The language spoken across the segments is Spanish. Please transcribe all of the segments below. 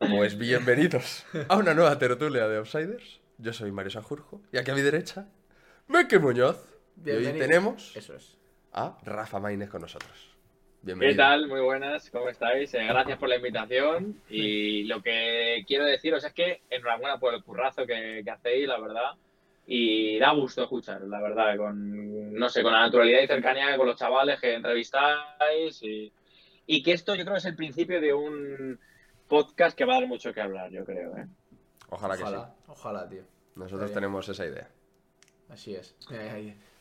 Pues bienvenidos a una nueva tertulia de Outsiders. Yo soy Mario Sanjurjo y aquí a mi derecha, Meque Muñoz. Y hoy tenemos Eso es. a Rafa Maínez con nosotros. ¿Qué Bienvenido. tal? Muy buenas, ¿cómo estáis? Eh, gracias por la invitación y lo que quiero deciros es que enhorabuena por el currazo que, que hacéis, la verdad, y da gusto escuchar, la verdad, con, no sé, con la naturalidad y cercanía con los chavales que entrevistáis y, y que esto yo creo es el principio de un podcast que va a dar mucho que hablar, yo creo, ¿eh? Ojalá que Ojalá, ojalá, tío. sí. Nosotros tenemos esa idea. Así es.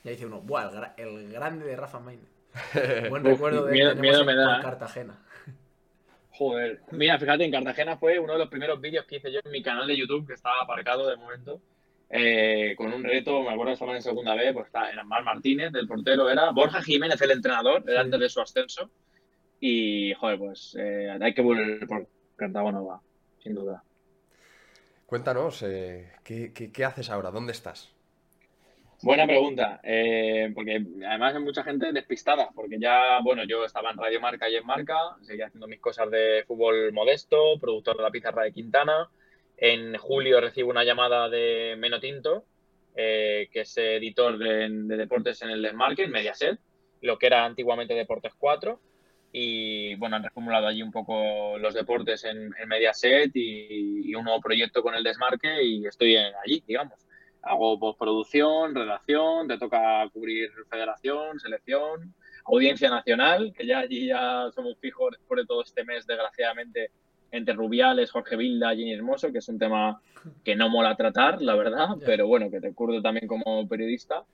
Ya dice uno, ¡buah! El, gra- el grande de Rafa Main. Buen Uf, recuerdo de miedo- miedo me da, ¿eh? Cartagena. Joder, mira, fíjate, en Cartagena fue uno de los primeros vídeos que hice yo en mi canal de YouTube, que estaba aparcado de momento, eh, con un reto, me acuerdo que estaban en segunda B, pues está, era Mar Martínez, del portero era, Borja Jiménez, el entrenador, era antes de su ascenso, y, joder, pues eh, hay que volver por Cartago va, sin duda. Cuéntanos, eh, ¿qué, qué, qué haces ahora? ¿Dónde estás? Buena pregunta, eh, porque además hay mucha gente despistada, porque ya, bueno, yo estaba en Radio Marca y en Marca, seguía haciendo mis cosas de fútbol modesto, productor de la pizarra de Quintana. En julio recibo una llamada de Menotinto, eh, que es editor de, de deportes en el Desmarque, en Mediaset, lo que era antiguamente Deportes 4. Y bueno, han reformulado allí un poco los deportes en, en Mediaset y, y un nuevo proyecto con el Desmarque y estoy en- allí, digamos hago postproducción, redacción, te toca cubrir federación, selección, audiencia nacional, que ya allí ya somos fijos después de todo este mes, desgraciadamente, entre Rubiales, Jorge Vilda, Ginny Hermoso, que es un tema que no mola tratar, la verdad, pero bueno, que te curdo también como periodista.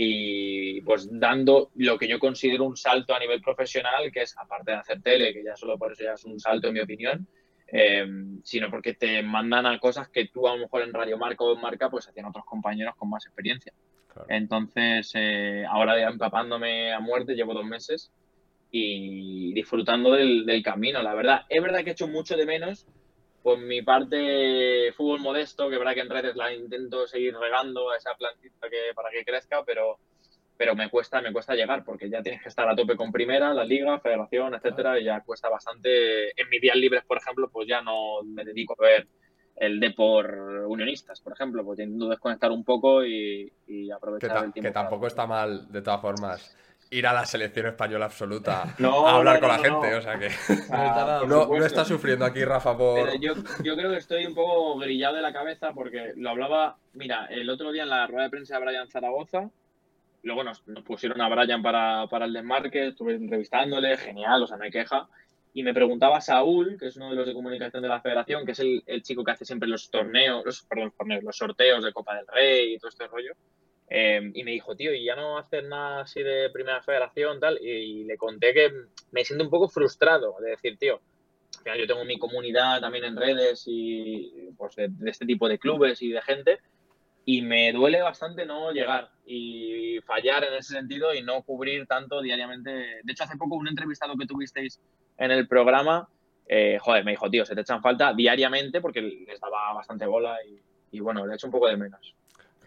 Y pues dando lo que yo considero un salto a nivel profesional, que es aparte de hacer tele, que ya solo por eso ya es un salto en mi opinión, eh, sino porque te mandan a cosas que tú a lo mejor en Radio Marca o en Marca pues hacían otros compañeros con más experiencia. Claro. Entonces, eh, ahora ya empapándome a muerte, llevo dos meses y disfrutando del, del camino, la verdad. Es verdad que he hecho mucho de menos por mi parte fútbol modesto, que verdad que en redes la intento seguir regando a esa plantita que, para que crezca, pero, pero me cuesta, me cuesta llegar, porque ya tienes que estar a tope con primera, la liga, federación, etcétera, y ya cuesta bastante. En mis días libres, por ejemplo, pues ya no me dedico a ver el Depor Unionistas, por ejemplo, pues intento desconectar un poco y, y Que, aprovechar ta- el tiempo. que tampoco está mal, de todas formas, ir a la selección española absoluta No, a hablar no, con la gente. no. O sea que Ah, no, está sufriendo aquí Rafa por... Pero yo, yo creo que estoy un poco grillado de la cabeza porque lo hablaba, mira, el otro día en la rueda de prensa de Brian Zaragoza, luego nos, nos pusieron a Brian para, para el desmarque, estuve entrevistándole, genial, o sea, no hay queja. Y me preguntaba Saúl, que es uno de los de comunicación de la federación, que es el, el chico que hace siempre los torneos, los, perdón, torneos, los sorteos de Copa del Rey y todo este rollo. Eh, y me dijo, tío, ¿y ya no haces nada así de primera federación tal? Y, le conté que me siento un poco frustrado de decir, tío, yo tengo mi comunidad también en redes y pues de, de este tipo de clubes y de gente y me duele bastante no llegar y fallar en ese sentido y no cubrir tanto diariamente. De hecho, hace poco un entrevistado que tuvisteis en el programa, eh, joder, me dijo, tío, se te echan falta diariamente porque les daba bastante bola y, y bueno, le echo un poco de menos.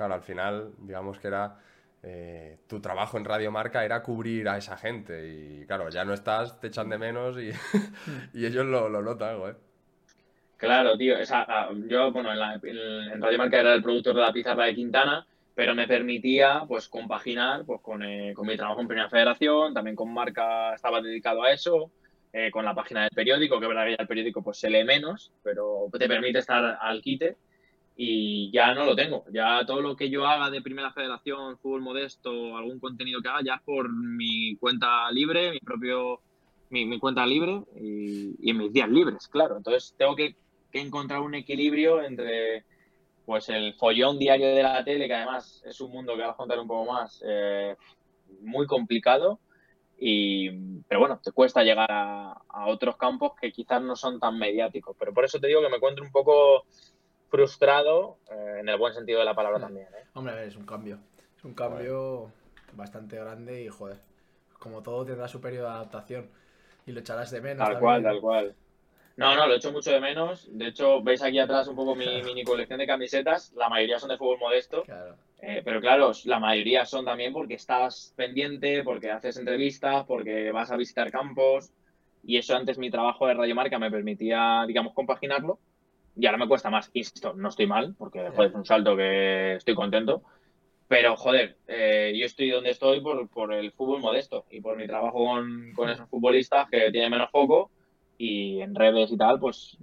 Claro, al final, digamos que era eh, tu trabajo en Radio Marca era cubrir a esa gente y claro, ya no estás, te echan de menos y, ellos lo, lo notan, güey. Claro, tío. ah, yo, bueno, en, la- Radio Marca era el productor de la pizarra de Quintana, pero me permitía, pues, compaginar, pues, con, eh, con mi trabajo en Primera Federación, también con Marca estaba dedicado a eso, eh, con la página del periódico, que verdad que ya el periódico pues se lee menos, pero te permite estar al quite y ya no lo tengo. Ya todo lo que yo haga de Primera Federación, fútbol modesto, algún contenido que haga, ya es por mi cuenta libre, mi propio mi, cuenta libre y, en mis días libres, claro. Entonces tengo que, encontrar un equilibrio entre pues el follón diario de la tele, que además es un mundo que vas a contar un poco más, eh, muy complicado. Y, pero bueno, te cuesta llegar a, otros campos que quizás no son tan mediáticos. Pero por eso te digo que me encuentro un poco frustrado, eh, en el buen sentido de la palabra mm. también. ¿eh? Hombre, es un cambio. Es un cambio bastante grande y, joder, como todo tendrá su periodo de adaptación y lo echarás de menos. Tal cual, tal cual. No, no, lo echo mucho de menos. De hecho, veis aquí atrás un poco mi mini colección de camisetas. La mayoría son de fútbol modesto. Eh, pero claro, la mayoría son también porque estás pendiente, porque haces entrevistas, porque vas a visitar campos. Y eso antes mi trabajo de Radio Marca me permitía, digamos, compaginarlo y ahora me cuesta más. Insisto, no estoy mal, porque joder, es un salto que estoy contento. Pero, joder, eh, yo estoy donde estoy por, por, el fútbol modesto y por mi trabajo con, con, esos futbolistas que tienen menos foco y en redes y tal, pues,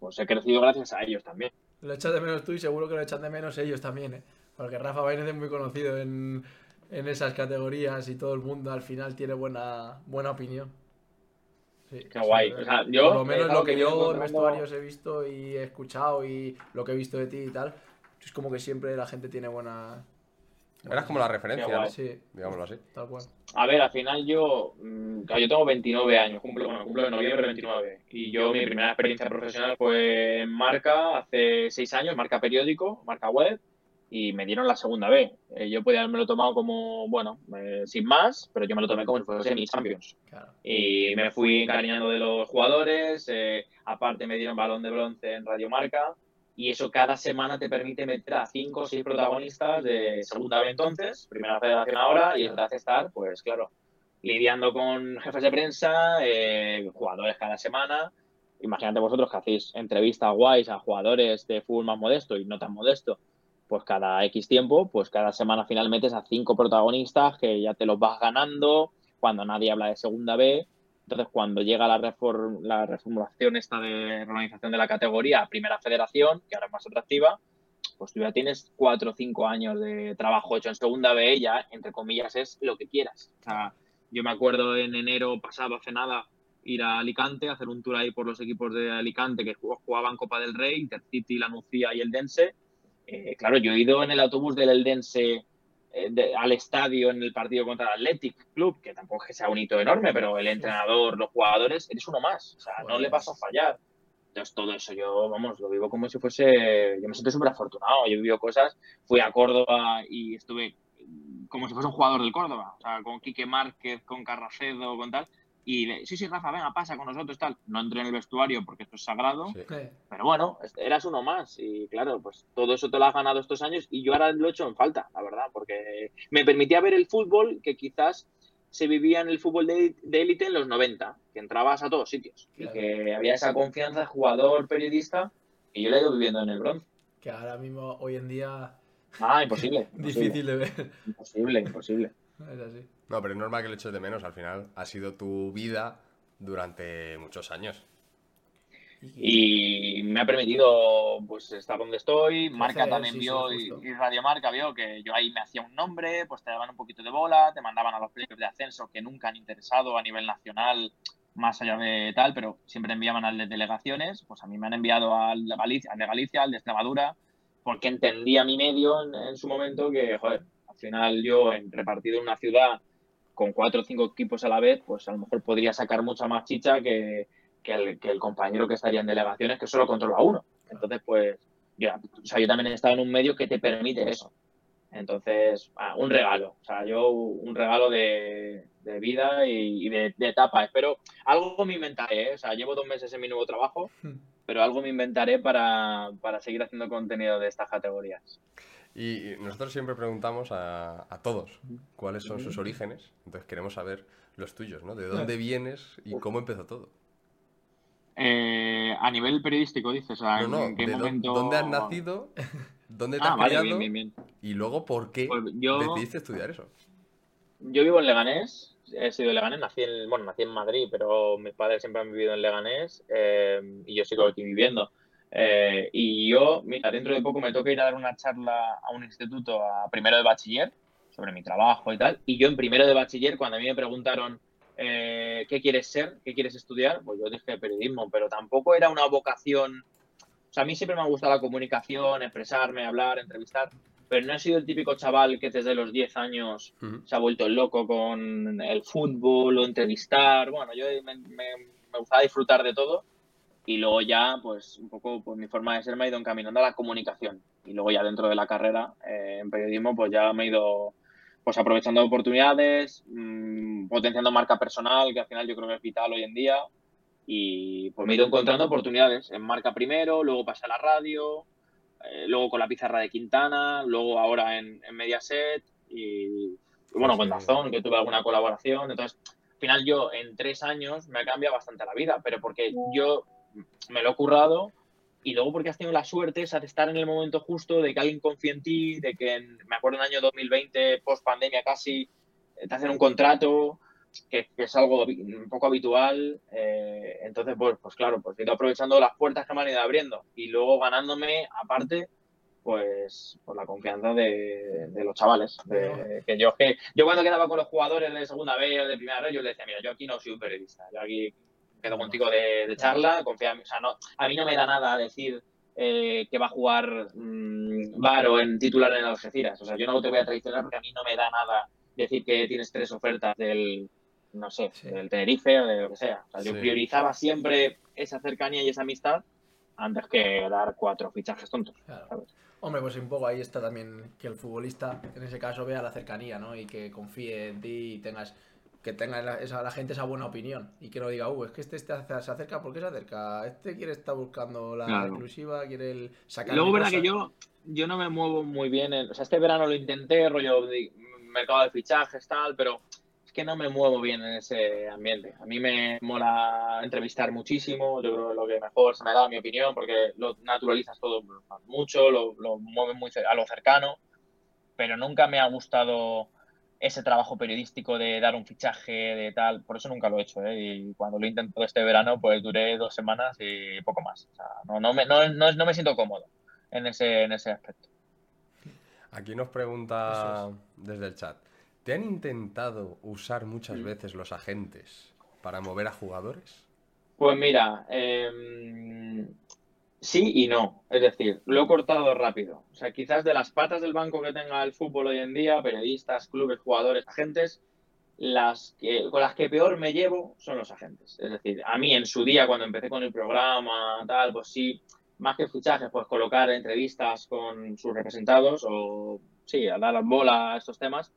pues he crecido gracias a ellos también. Lo echas de menos tú y seguro que lo echan de menos ellos también, ¿eh? Porque Rafa Bainez es muy conocido en, en esas categorías y todo el mundo al final tiene buena, buena opinión. Qué guay. O sea, yo, por lo menos lo que yo en vestuarios he visto y he escuchado y lo que he visto de ti y tal, es como que siempre la gente tiene buena. Eras como la referencia, ¿no? Sí. Digámoslo así. Tal cual. A ver, al final yo. Mm, yo tengo 29 años, cumplo, bueno, cumplo en noviembre 29. Y yo, mi primera experiencia profesional fue en marca hace 6 años, marca periódico, marca web y me dieron la segunda B. Eh, yo podía haberme lo tomado como, bueno, eh, sin más, pero yo me lo tomé como si fuese mi Champions. Y me fui encariñando de los jugadores, eh, aparte me dieron balón de bronce en Radio Marca, y eso cada semana te permite meter a cinco o seis protagonistas de segunda B entonces, primera federación ahora, y te hace estar, pues claro, lidiando con jefes de prensa, jugadores cada semana. Imagínate vosotros que hacéis entrevistas guays a jugadores de fútbol más modesto y no tan modesto pues cada X tiempo, pues cada semana final metes a cinco protagonistas que ya te los vas ganando cuando nadie habla de segunda B. Entonces, cuando llega la, reform la reformulación esta de organización de la categoría Primera Federación, que ahora es más atractiva, pues tú ya tienes cuatro o cinco años de trabajo hecho en segunda B, ya, entre comillas, es lo que quieras. O sea, yo me acuerdo en enero pasado, hace nada, ir a Alicante, hacer un tour ahí por los equipos de Alicante que jugaban Copa del Rey, Intercity, La Nucía y el Dense, eh, claro, yo he ido en el autobús del Eldense eh, al estadio en el partido contra el Athletic Club, que tampoco es que sea un hito enorme, pero el entrenador, los jugadores, eres uno más. O sea, no le vas a fallar. Entonces, todo eso yo, vamos, lo vivo como si fuese. Yo me siento súper afortunado. Yo he vivido cosas. Fui a Córdoba y estuve como si fuese un jugador del Córdoba. O sea, con Quique Márquez, con Carracedo, con tal. Y le, sí, sí, Rafa, venga, pasa con nosotros, tal. No entré en el vestuario porque esto es sagrado. Pero bueno, eras uno más. Y claro, pues todo eso te lo has ganado estos años. Y yo ahora lo he hecho en falta, la verdad, porque me permitía ver el fútbol que quizás se vivía en el fútbol de élite en los 90, que entrabas a todos sitios. Y que había esa confianza, jugador, periodista. Y yo lo he ido viviendo en el bronce. Que ahora mismo, hoy en día. Ah, imposible. Difícil de ver. Imposible, imposible. Es así. No, pero es normal que lo eches de menos. Al final ha sido tu vida durante muchos años. Y me ha permitido pues estar donde estoy. Marca también vio y, Radio Marca vio que yo ahí me hacía un nombre, pues te daban un poquito de bola, te mandaban a los playoffs de ascenso que nunca han interesado a nivel nacional, más allá de tal, pero siempre enviaban al de delegaciones. Pues a mí me han enviado al de Galicia, al de, Galicia, al de Extremadura, porque entendía mi medio en, en, su momento que, joder, al final yo en, repartido en una ciudad con cuatro o cinco equipos a la vez, pues a lo mejor podría sacar mucha más chicha que, el, compañero que estaría en delegaciones que solo controla uno. Entonces, pues, yo, o sea, yo también he estado en un medio que te permite eso. Entonces, ah, un regalo. O sea, yo un regalo de, vida y, de, etapa. Espero, algo me inventaré. ¿eh? O sea, llevo dos meses en mi nuevo trabajo, hmm. pero algo me inventaré para, para seguir haciendo contenido de estas categorías. Y nosotros siempre preguntamos a, todos cuáles son sus orígenes, entonces queremos saber los tuyos, ¿no? ¿De dónde vienes y cómo empezó todo? Eh, a nivel periodístico, dices, ¿en no, qué momento... ¿Dónde has nacido? ¿Dónde te ah, has criado? Y luego, ¿por qué pues decidiste estudiar eso? Yo vivo en Leganés, he sido de Leganés, nací en, bueno, nací en Madrid, pero mis padres siempre han vivido en Leganés eh, y yo sigo aquí viviendo. Eh, y yo, mira, dentro de poco me toca ir a dar una charla a un instituto a primero de bachiller sobre mi trabajo y tal. Y yo en primero de bachiller, cuando a mí me preguntaron eh, qué quieres ser, qué quieres estudiar, pues yo dije periodismo, pero tampoco era una vocación. O sea, a mí siempre me ha gustado la comunicación, expresarme, hablar, entrevistar, pero no he sido el típico chaval que desde los 10 años se ha vuelto loco con el fútbol o entrevistar. Bueno, yo me, me, me gustaba disfrutar de todo y luego ya, pues un poco pues, mi forma de ser me ha ido encaminando a la comunicación. Y luego ya dentro de la carrera eh, en periodismo, pues ya me he ido pues aprovechando oportunidades, mmm, potenciando marca personal, que al final yo creo que es vital hoy en día. Y pues me he ido encontrando oportunidades en marca primero, luego pasé a la radio, eh, luego con la pizarra de Quintana, luego ahora en, en Mediaset y, y bueno, con Dazón, que tuve alguna colaboración. Entonces, al final yo en tres años me ha cambiado bastante la vida, pero porque yo me lo he currado y luego porque has tenido la suerte de estar en el momento justo, de que alguien confíe en ti, de que en, me acuerdo en el año 2020, post pandemia casi, te hacen un contrato, que, que es algo un poco habitual. Eh, entonces, pues, pues claro, pues he ido aprovechando las puertas que me han ido abriendo y luego ganándome, aparte, pues por la confianza de, de los chavales. De, que yo, que yo cuando quedaba con los jugadores de segunda B o de primera B, yo les decía, mira, yo aquí no soy un periodista, yo aquí quedo contigo de, de charla, confía. O sea, no, a mí no me da nada decir eh, que va a jugar mmm, Varo en titular en Algeciras. O sea, yo no te voy a traicionar porque a mí no me da nada decir que tienes tres ofertas del, no sé, sí. del Tenerife o de lo que sea. O sea, yo sí. priorizaba siempre esa cercanía y esa amistad antes que dar cuatro fichajes tontos. Claro. Hombre, pues un poco ahí está también que el futbolista, en ese caso, vea la cercanía, ¿no? Y que confíe en ti y tengas que tenga la, esa, la gente esa buena opinión y que no diga, uh, es que este, este se acerca, ¿por qué se acerca? Este quiere estar buscando la claro. exclusiva, quiere el sacar. Luego, verdad que yo, yo no me muevo muy bien. En, o sea, este verano lo intenté, rollo de mercado de fichajes, tal, pero es que no me muevo bien en ese ambiente. A mí me mola entrevistar muchísimo, yo creo que lo que mejor se me da, mi opinión, porque lo naturalizas todo mucho, lo, lo mueves muy a lo cercano, pero nunca me ha gustado ese trabajo periodístico de dar un fichaje, de tal, por eso nunca lo he hecho, ¿eh? Y cuando lo he intentado este verano, pues duré dos semanas y poco más. O sea, no, no, me, no, no, no me siento cómodo en ese, en ese aspecto. Aquí nos pregunta es. desde el chat, ¿te han intentado usar muchas veces los agentes para mover a jugadores? Pues mira, eh, sí y no. Es decir, lo he cortado rápido. O sea, quizás de las patas del banco que tenga el fútbol hoy en día, periodistas, clubes, jugadores, agentes, las que, con las que peor me llevo son los agentes. Es decir, a mí en su día, cuando empecé con el programa, tal, pues sí, más que fichajes, pues colocar entrevistas con sus representados o, sí, a dar bola a estos temas.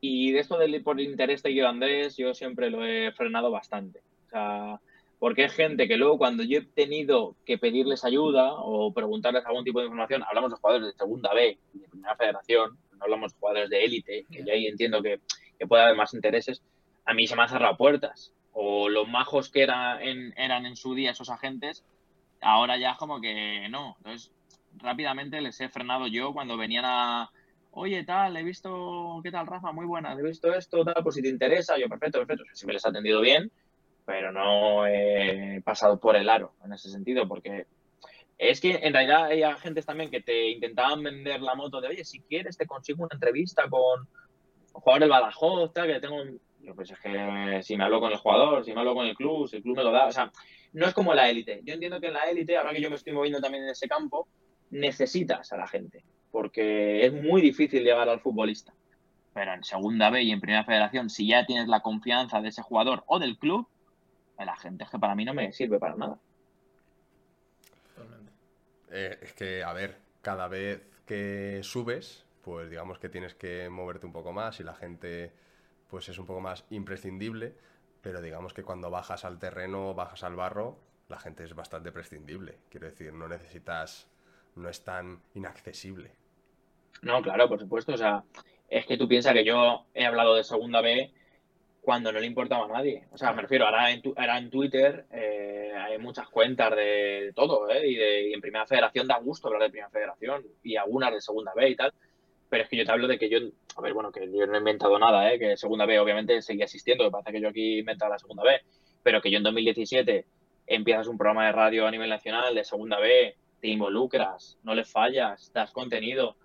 Y de esto del por interés de Guido Andrés, yo siempre lo he frenado bastante. O sea, porque es gente que luego cuando yo he tenido que pedirles ayuda o preguntarles algún tipo de información, hablamos de jugadores de segunda B, de primera federación, no hablamos de jugadores de élite, que yo ahí entiendo que, que, puede haber más intereses, a mí se me han cerrado puertas. O los majos que era en, eran en su día esos agentes, ahora ya como que no. Entonces, rápidamente les he frenado yo cuando venían a, oye, tal, he visto, ¿qué tal, Rafa? Muy buena, he visto esto, tal, pues si te interesa, yo, perfecto, perfecto, si me les ha atendido bien, pero no he pasado por el aro en ese sentido, porque es que en realidad hay agentes también que te intentaban vender la moto de, oye, si quieres te consigo una entrevista con un jugador del Badajoz, tal, que tengo. Yo, pues es que si me hablo con el jugador, si me hablo con el club, si el club me lo da, o sea, no es como la élite. Yo entiendo que en la élite, ahora que yo me estoy moviendo también en ese campo, necesitas a la gente, porque es muy difícil llegar al futbolista. Pero en segunda B y en primera federación, si ya tienes la confianza de ese jugador o del club, la gente es que para mí no me sirve para nada. Eh, es que, a ver, cada vez que subes, pues digamos que tienes que moverte un poco más y la gente pues es un poco más imprescindible, pero digamos que cuando bajas al terreno, bajas al barro, la gente es bastante prescindible. Quiero decir, no necesitas, no es tan inaccesible. No, claro, por supuesto. O sea, es que tú piensas que yo he hablado de segunda B cuando no le importaba a nadie. O sea, me refiero, ahora en, tu, ahora en Twitter eh, hay muchas cuentas de todo, ¿eh? Y, de, y, en Primera Federación da gusto hablar de Primera Federación y algunas de Segunda B y tal. pero es que yo te hablo de que yo, a ver, bueno, que yo no he inventado nada, ¿eh? que segunda B obviamente seguía existiendo, me parece que yo aquí he inventado la segunda B, pero que yo en 2017 empiezas un programa de radio a nivel nacional de segunda B, te involucras, no le fallas, das contenido,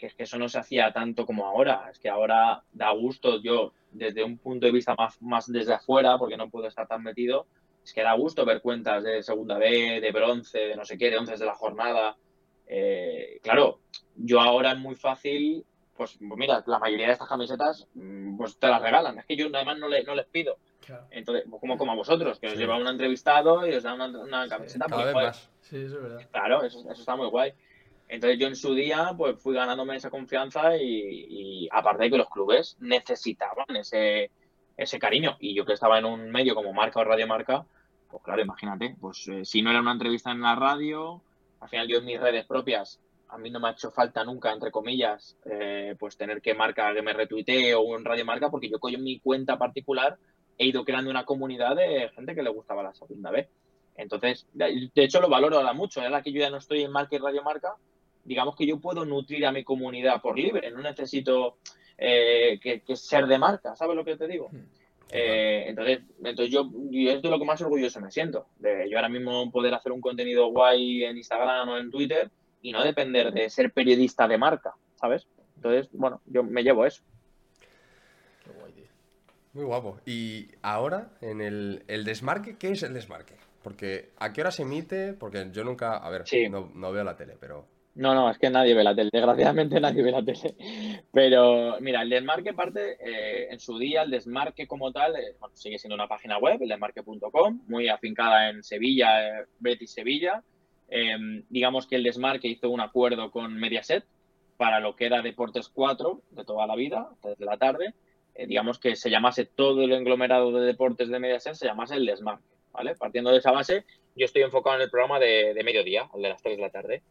que es que eso no se hacía tanto como ahora, es que ahora da gusto, yo desde un punto de vista más, más desde afuera, porque no puedo estar tan metido, es que da gusto ver cuentas de segunda B, de bronce, de no sé qué, de once de la jornada. Eh, claro, yo ahora es muy fácil, pues mira, la mayoría de estas camisetas mm, pues te las regalan, es que yo además no, no les pido. Entonces, pues como, como a vosotros, que os lleva un entrevistado y os da una, camiseta. Pues, sí, eso es verdad. Claro, eso, eso está muy guay. Entonces yo en su día pues fui ganándome esa confianza y, aparte de que los clubes necesitaban ese, ese cariño. Y yo que estaba en un medio como Marca o Radio Marca, pues claro, imagínate, pues eh, si no era una entrevista en la radio, al final yo en mis redes propias, a mí no me ha hecho falta nunca, entre comillas, eh, pues tener que marcar que me retuitee o un Radio Marca, porque yo en mi cuenta particular he ido creando una comunidad de gente que le gustaba la segunda vez. Entonces, de hecho lo valoro ahora mucho, ahora que yo ya no estoy en Marca y Radio Marca, digamos que yo puedo nutrir a mi comunidad por libre, no necesito eh, que, ser de marca, ¿sabes lo que te digo? Hmm. Eh, entonces, entonces yo, es de lo que más orgulloso me siento, de yo ahora mismo poder hacer un contenido guay en Instagram o en Twitter y no depender de ser periodista de marca, ¿sabes? Entonces, bueno, yo me llevo eso. Qué guay, tío. Muy guapo. Y ahora, en el, el desmarque, ¿qué es el desmarque? Porque, ¿a qué hora se emite? Porque yo nunca, a ver, no, no veo la tele, pero no, no, es que nadie ve la tele, desgraciadamente nadie ve la tele. Pero mira, el desmarque parte, eh, en su día, el desmarque como tal, eh, bueno, sigue siendo una página web, el desmarque.com, muy afincada en Sevilla, eh, Betis Sevilla. Em, digamos que el desmarque hizo un acuerdo con Mediaset para lo que era Deportes 4 de toda la vida, desde la tarde. digamos que se llamase todo el englomerado de deportes de Mediaset, se llamase el desmarque, ¿vale? Partiendo de esa base, yo estoy enfocado en el programa de, de mediodía, el de las 3 de la tarde.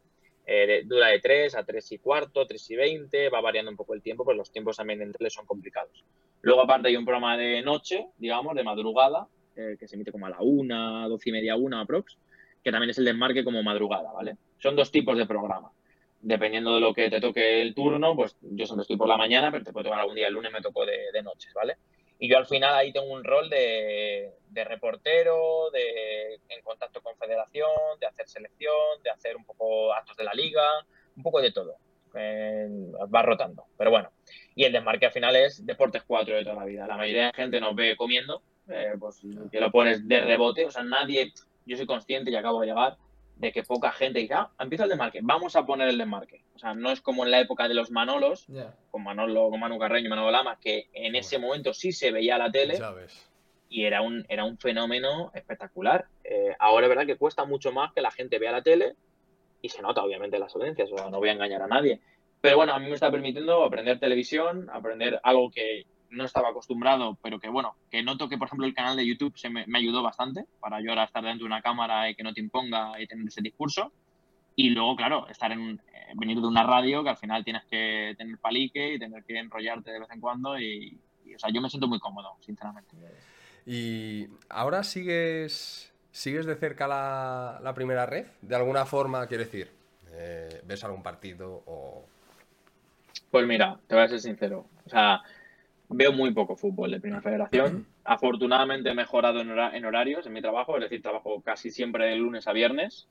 Eh, dura de 3 a 3 y cuarto, 3 y 20, va variando un poco el tiempo, pues los tiempos también en tele son complicados. Luego aparte hay un programa de noche, digamos, de madrugada, eh, que se emite como a la 1, 12 y media, 1 aprox, que también es el desmarque como madrugada, ¿vale? Son dos tipos de programa. Dependiendo de lo que te toque el turno, pues yo siempre estoy por la mañana, pero te puede tocar algún día el lunes me tocó de, de noches, ¿vale? Y yo al final ahí tengo un rol de, reportero, de en contacto con federación, de hacer selección, de hacer un poco actos de la liga, un poco de todo. va rotando, pero bueno. Y el desmarque al final es Deportes 4 de toda la vida. La mayoría de gente nos ve comiendo, eh, pues que lo pones de rebote, o sea, nadie, yo soy consciente y acabo de llegar, de que poca gente dice, ah, empieza el desmarque, vamos a poner el desmarque. O sea, no es como en la época de los Manolos, con Manolo, con Manu Carreño y Manolo Lama, que en ese momento sí se veía la tele y era un, era un fenómeno espectacular. Eh, ahora es verdad que cuesta mucho más que la gente vea la tele y se nota obviamente las audiencias, o sea, no voy a engañar a nadie. Pero bueno, a mí me está permitiendo aprender televisión, aprender algo que no estaba acostumbrado, pero que bueno, que noto que por ejemplo el canal de YouTube se me, ayudó bastante para yo ahora estar dentro de una cámara y que no te imponga y tener ese discurso. Y luego, claro, estar en eh, venir de una radio que al final tienes que tener palique y tener que enrollarte de vez en cuando y, o sea, yo me siento muy cómodo, sinceramente. ¿Y ahora sigues, sigues de cerca la, la primera red? De alguna forma, quiero decir, eh, ¿ves algún partido o...? Pues mira, te voy a ser sincero. O sea, Veo muy poco fútbol de Primera Federación. Afortunadamente he mejorado en, horarios en mi trabajo, es decir, trabajo casi siempre de lunes a viernes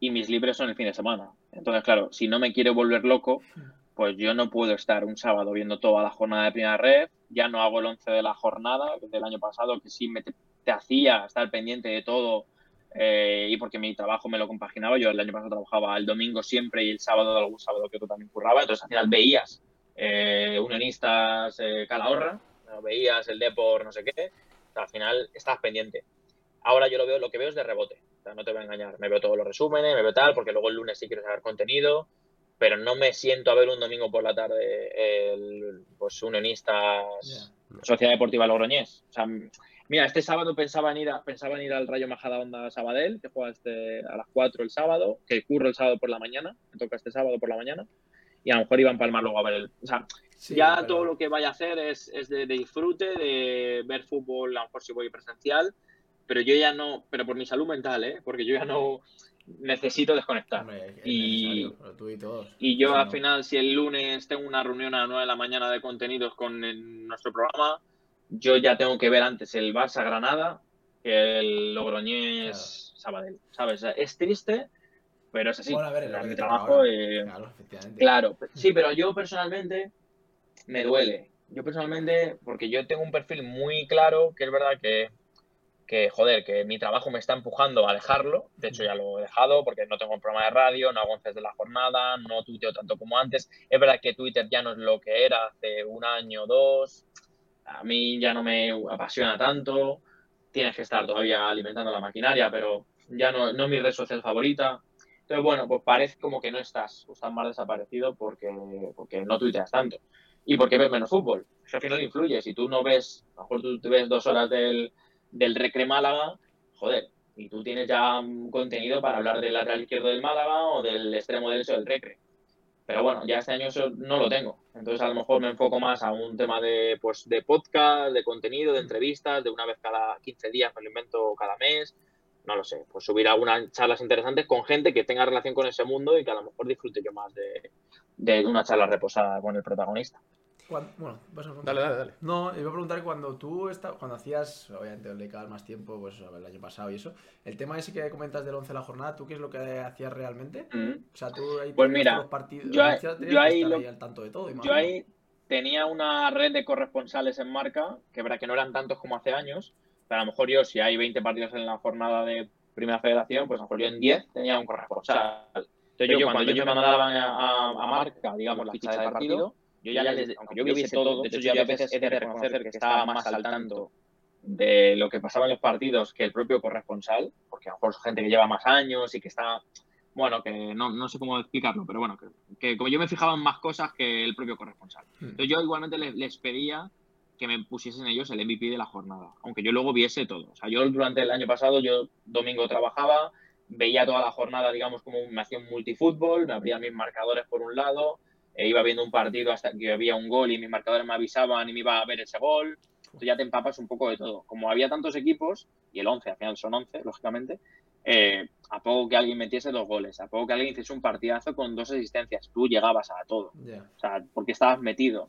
y mis libres son el fin de semana. Entonces, claro, si no me quiero volver loco, pues yo no puedo estar un sábado viendo toda la jornada de Primera Red, ya no hago el 11 de la jornada del año pasado, que sí me te, hacía estar pendiente de todo eh, y porque mi trabajo me lo compaginaba. Yo el año pasado trabajaba el domingo siempre y el sábado, algún sábado que tú también curraba, entonces al final veías eh, unionistas eh, Calahorra, veías el Depor, no sé qué, al final estás pendiente. Ahora yo lo veo, lo que veo es de rebote, no te voy a engañar, me veo todos los resúmenes, me veo tal, porque luego el lunes sí quiero saber contenido, pero no me siento a ver un domingo por la tarde el, pues unionistas, Sociedad Deportiva Logroñés. O sea, mira, este sábado pensaba en ir, a, pensaba en ir al Rayo Majada Onda Sabadell, que juega este, a las 4 el sábado, que curro el sábado por la mañana, me toca este sábado por la mañana y a lo mejor iban a palmar luego a ver el. O sea, ya todo lo que vaya a hacer es, es de, disfrute, de ver fútbol, a lo mejor si voy presencial, pero yo ya no, pero por mi salud mental, ¿eh? porque yo ya no, necesito desconectar. Hombre, y, pero tú y todos. y yo al no- final, si el lunes tengo una reunión a las 9 de la mañana de contenidos con el- nuestro programa, yo ya tengo que ver antes el Barça Granada que el Logroñés Sabadell. ¿Sabes? Es triste, pero es así. Bueno, a ver, te toca trabajo. ahora. Claro, efectivamente. Claro, sí, pero yo personalmente me duele. Yo personalmente, porque yo tengo un perfil muy claro, que es verdad que, que, joder, que mi trabajo me está empujando a dejarlo. De hecho, ya lo he dejado porque no tengo un programa de radio, no hago once de la jornada, no tuiteo tanto como antes. Es verdad que Twitter ya no es lo que era hace un año o dos. A mí ya no me apasiona tanto. Tienes que estar todavía alimentando la maquinaria, pero ya no, no es mi red social favorita. Entonces, bueno, pues parece como que no estás, o estás más desaparecido porque, porque no tuiteas tanto. Y porque ves menos fútbol. Eso al final influye. Si tú no ves, a lo mejor tú te ves dos horas del, del Recre Málaga, joder, y tú tienes ya un contenido para hablar del lateral izquierdo del Málaga o del extremo derecho del Recre. Pero bueno, ya este año eso no lo tengo. Entonces a lo mejor me enfoco más a un tema de, pues, de podcast, de contenido, de entrevistas, de una vez cada 15 días me lo invento cada mes. No lo sé, pues subir algunas charlas interesantes con gente que tenga relación con ese mundo y que a lo mejor disfrute yo más de, de una charla reposada con el protagonista. Bueno, vas a preguntar. Dale, dale, dale. No, iba a preguntar cuando tú esta- cuando hacías, obviamente le dedicabas más tiempo, pues el año pasado y eso, el tema ese que comentas del 11 de la jornada, ¿tú qué es lo que hacías realmente? Mm. O sea, tú ahí Pues tenías mira, todos los partidos, yo ahí- yo que ahí lo- al tanto de todo, Yo ahí tenía una red de corresponsales en marca, que verdad que no eran tantos como hace años, a lo mejor yo, si hay 20 partidos en la jornada de Primera Federación, pues a lo mejor yo en 10 tenía un corresponsal. Entonces yo, cuando ellos me mandaban a, a- a marca, digamos, la ficha del partido, yo ya les, aunque yo viese todo, de hecho yo a veces he de reconocer que estaba más al tanto de lo que pasaba en los partidos que el propio corresponsal, porque a lo mejor es gente que lleva más años y que está, bueno, que no, no sé cómo explicarlo, pero bueno, que, que como yo me fijaba en más cosas que el propio corresponsal. Hmm. Entonces yo igualmente les, les pedía que me pusiesen ellos el MVP de la jornada, aunque yo luego viese todo. O sea, yo durante el año pasado, yo domingo trabajaba, veía toda la jornada, digamos, como me hacía un multifútbol, me abría mis marcadores por un lado, e iba viendo un partido hasta que había un gol y mis marcadores me avisaban y me iba a ver ese gol. Entonces ya te empapas un poco de todo. Como había tantos equipos, y el 11, al final son 11, lógicamente, eh, a poco que alguien metiese dos goles, a poco que alguien hiciese un partidazo con dos asistencias, tú llegabas a todo. O sea, porque estabas metido.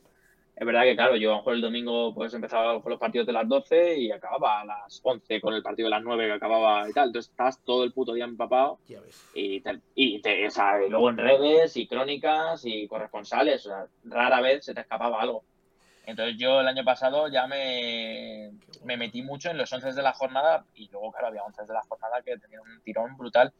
Es verdad que, claro, yo a lo mejor el domingo pues empezaba con los partidos de las 12 y acababa a las 11 con el partido de las 9 que acababa y tal. Entonces estabas todo el puto día empapado Ya ves. y, te, y te- o sea, luego en redes y crónicas y corresponsales. O sea, rara vez se te escapaba algo. Entonces yo el año pasado ya me, me metí mucho en los 11 de la jornada y luego, claro, había 11 de la jornada que tenían un tirón brutal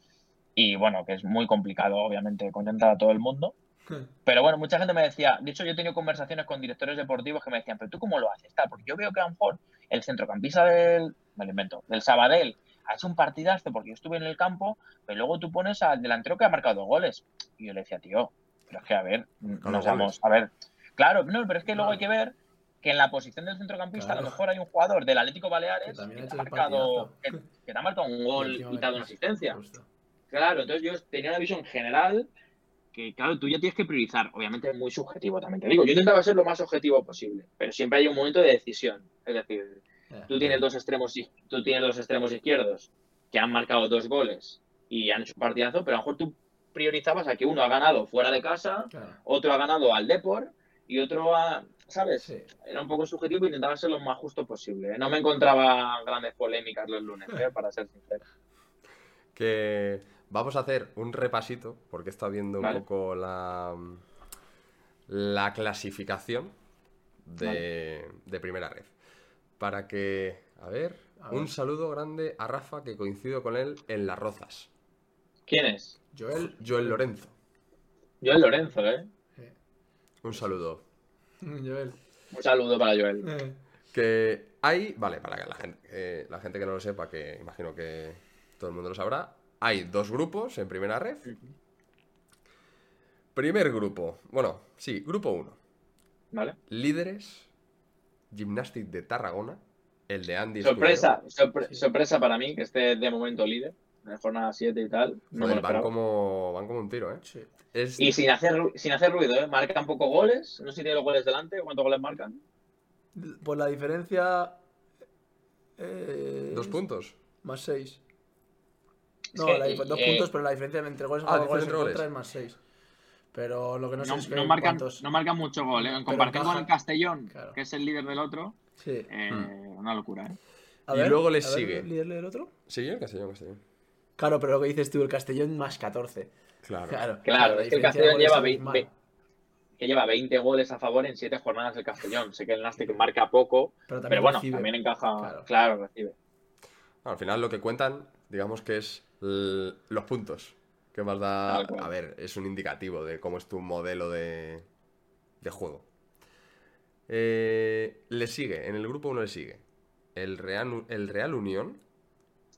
y bueno, que es muy complicado, obviamente, contentar a todo el mundo. Pero bueno, mucha gente me decía, de hecho yo he tenido conversaciones con directores deportivos que me decían, pero tú cómo lo haces, tal, porque yo veo que a lo mejor el centrocampista del, me lo invento, del Sabadell ha hecho un partidazo porque yo estuve en el campo, pero luego tú pones al delantero que ha marcado dos goles. Y yo le decía, tío, pero es que a ver, Con nos vamos, a ver, claro, no, pero es que luego hay que ver que en la posición del centrocampista a lo mejor hay un jugador del Atlético Baleares que ha marcado, que, te ha marcado un gol y te ha dado una asistencia. Justo. Claro, entonces yo tenía una visión general que, claro, tú ya tienes que priorizar. Obviamente es muy subjetivo, también te digo. Yo intentaba ser lo más objetivo posible, pero siempre hay un momento de decisión. Es decir, tú tienes dos extremos, tú tienes dos extremos izquierdos que han marcado dos goles y han hecho un partidazo, pero a lo mejor tú priorizabas a que uno ha ganado fuera de casa, Claro. otro ha ganado al Deport y otro ha, ¿sabes? Sí. Era un poco subjetivo e intentaba ser lo más justo posible. No me encontraba grandes polémicas los lunes, ¿eh? para ser sincero. Que vamos a hacer un repasito, porque está viendo un poco la, la clasificación de, de primera red. Para que, a ver, A un ver. saludo grande a Rafa, que coincido con él en Las Rozas. ¿Quién es? Joel. Joel Lorenzo. Yo el Lorenzo, ¿eh? Eh, Un saludo. Joel. Un saludo para Joel. Eh, Que hay, vale, para que la gente, eh, la gente que no lo sepa, que imagino que todo el mundo lo sabrá, hay dos grupos en primera red. Primer grupo, bueno, sí, grupo 1. ¿Vale? Líderes, Gymnastic de Tarragona, el de Andy Sorpresa, sorpre- sorpresa para mí que esté de momento líder en jornada 7 y tal. No Joder, van como, van como un tiro, ¿eh? sí. Es, Y sin hacer, sin hacer ruido, ¿eh? Marcan poco goles. No sé si tiene los goles delante. ¿Cuántos goles marcan? Pues la diferencia. eh, dos puntos. Más seis. No, que, la dos eh, puntos, pero la diferencia entre goles Ah, goles en diferencia contra entre es más 6. Pero lo que no, No, sé es que no marcan, cuántos- no marcan mucho gol, ¿eh? En comparación con el Castellón, Claro. que es el líder del otro, Sí. eh, una locura, ¿eh? A Y luego le a ver, sigue. ¿el líder del otro? Sí, el Castellón, Castellón. Claro, pero lo que dices tú, el Castellón más 14. Claro. Claro, Claro, la es que el Castellón goles lleva, es vei- mala. ve- que lleva 20 goles a favor en 7 jornadas el Castellón. Sé que el Nastic marca poco, Pero también pero bueno, recibe. también encaja. Claro. Claro, recibe. Al final lo que cuentan, digamos que es los puntos. Que más da... Cual. A ver, es un indicativo de cómo es tu modelo de, de juego. Eh, le sigue, en el grupo 1 le sigue el Real, el Real Unión,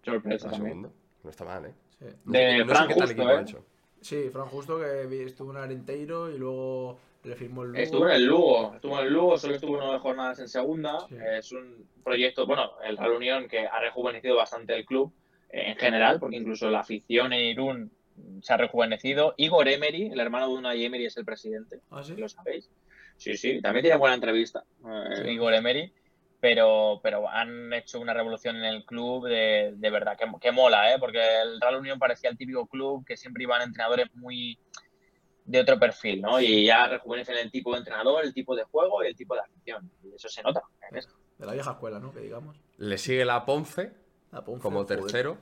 Sorpresa segundo. No está mal, ¿eh? Sí. No De sé Fran qué tal Justo, equipo ha ¿eh? hecho. Sí, Fran Justo que estuvo en Arenteiro y luego le firmó el Lugo. Estuvo en el Lugo, estuvo en el Lugo, solo estuvo nueve jornadas en segunda. Sí. Es un proyecto, bueno, el Real Unión que ha rejuvenecido bastante el club eh, en general, porque incluso la afición en Irún se ha rejuvenecido. Igor Emery, el hermano de Unai Emery, es el presidente, ¿Ah, sí? lo sabéis. Sí, sí, también tiene buena entrevista, eh, Sí. Igor Emery. Pero, pero han hecho una revolución en el club de, de verdad, que, que mola, ¿eh? porque el Real Unión parecía el típico club que siempre iban entrenadores muy de otro perfil, ¿no? Y ya rejuvenecen el tipo de entrenador, el tipo de juego y el tipo de afición. Y eso se nota. en esto. De la vieja escuela, ¿no? Que digamos. Le sigue la Ponce La como joder. tercero.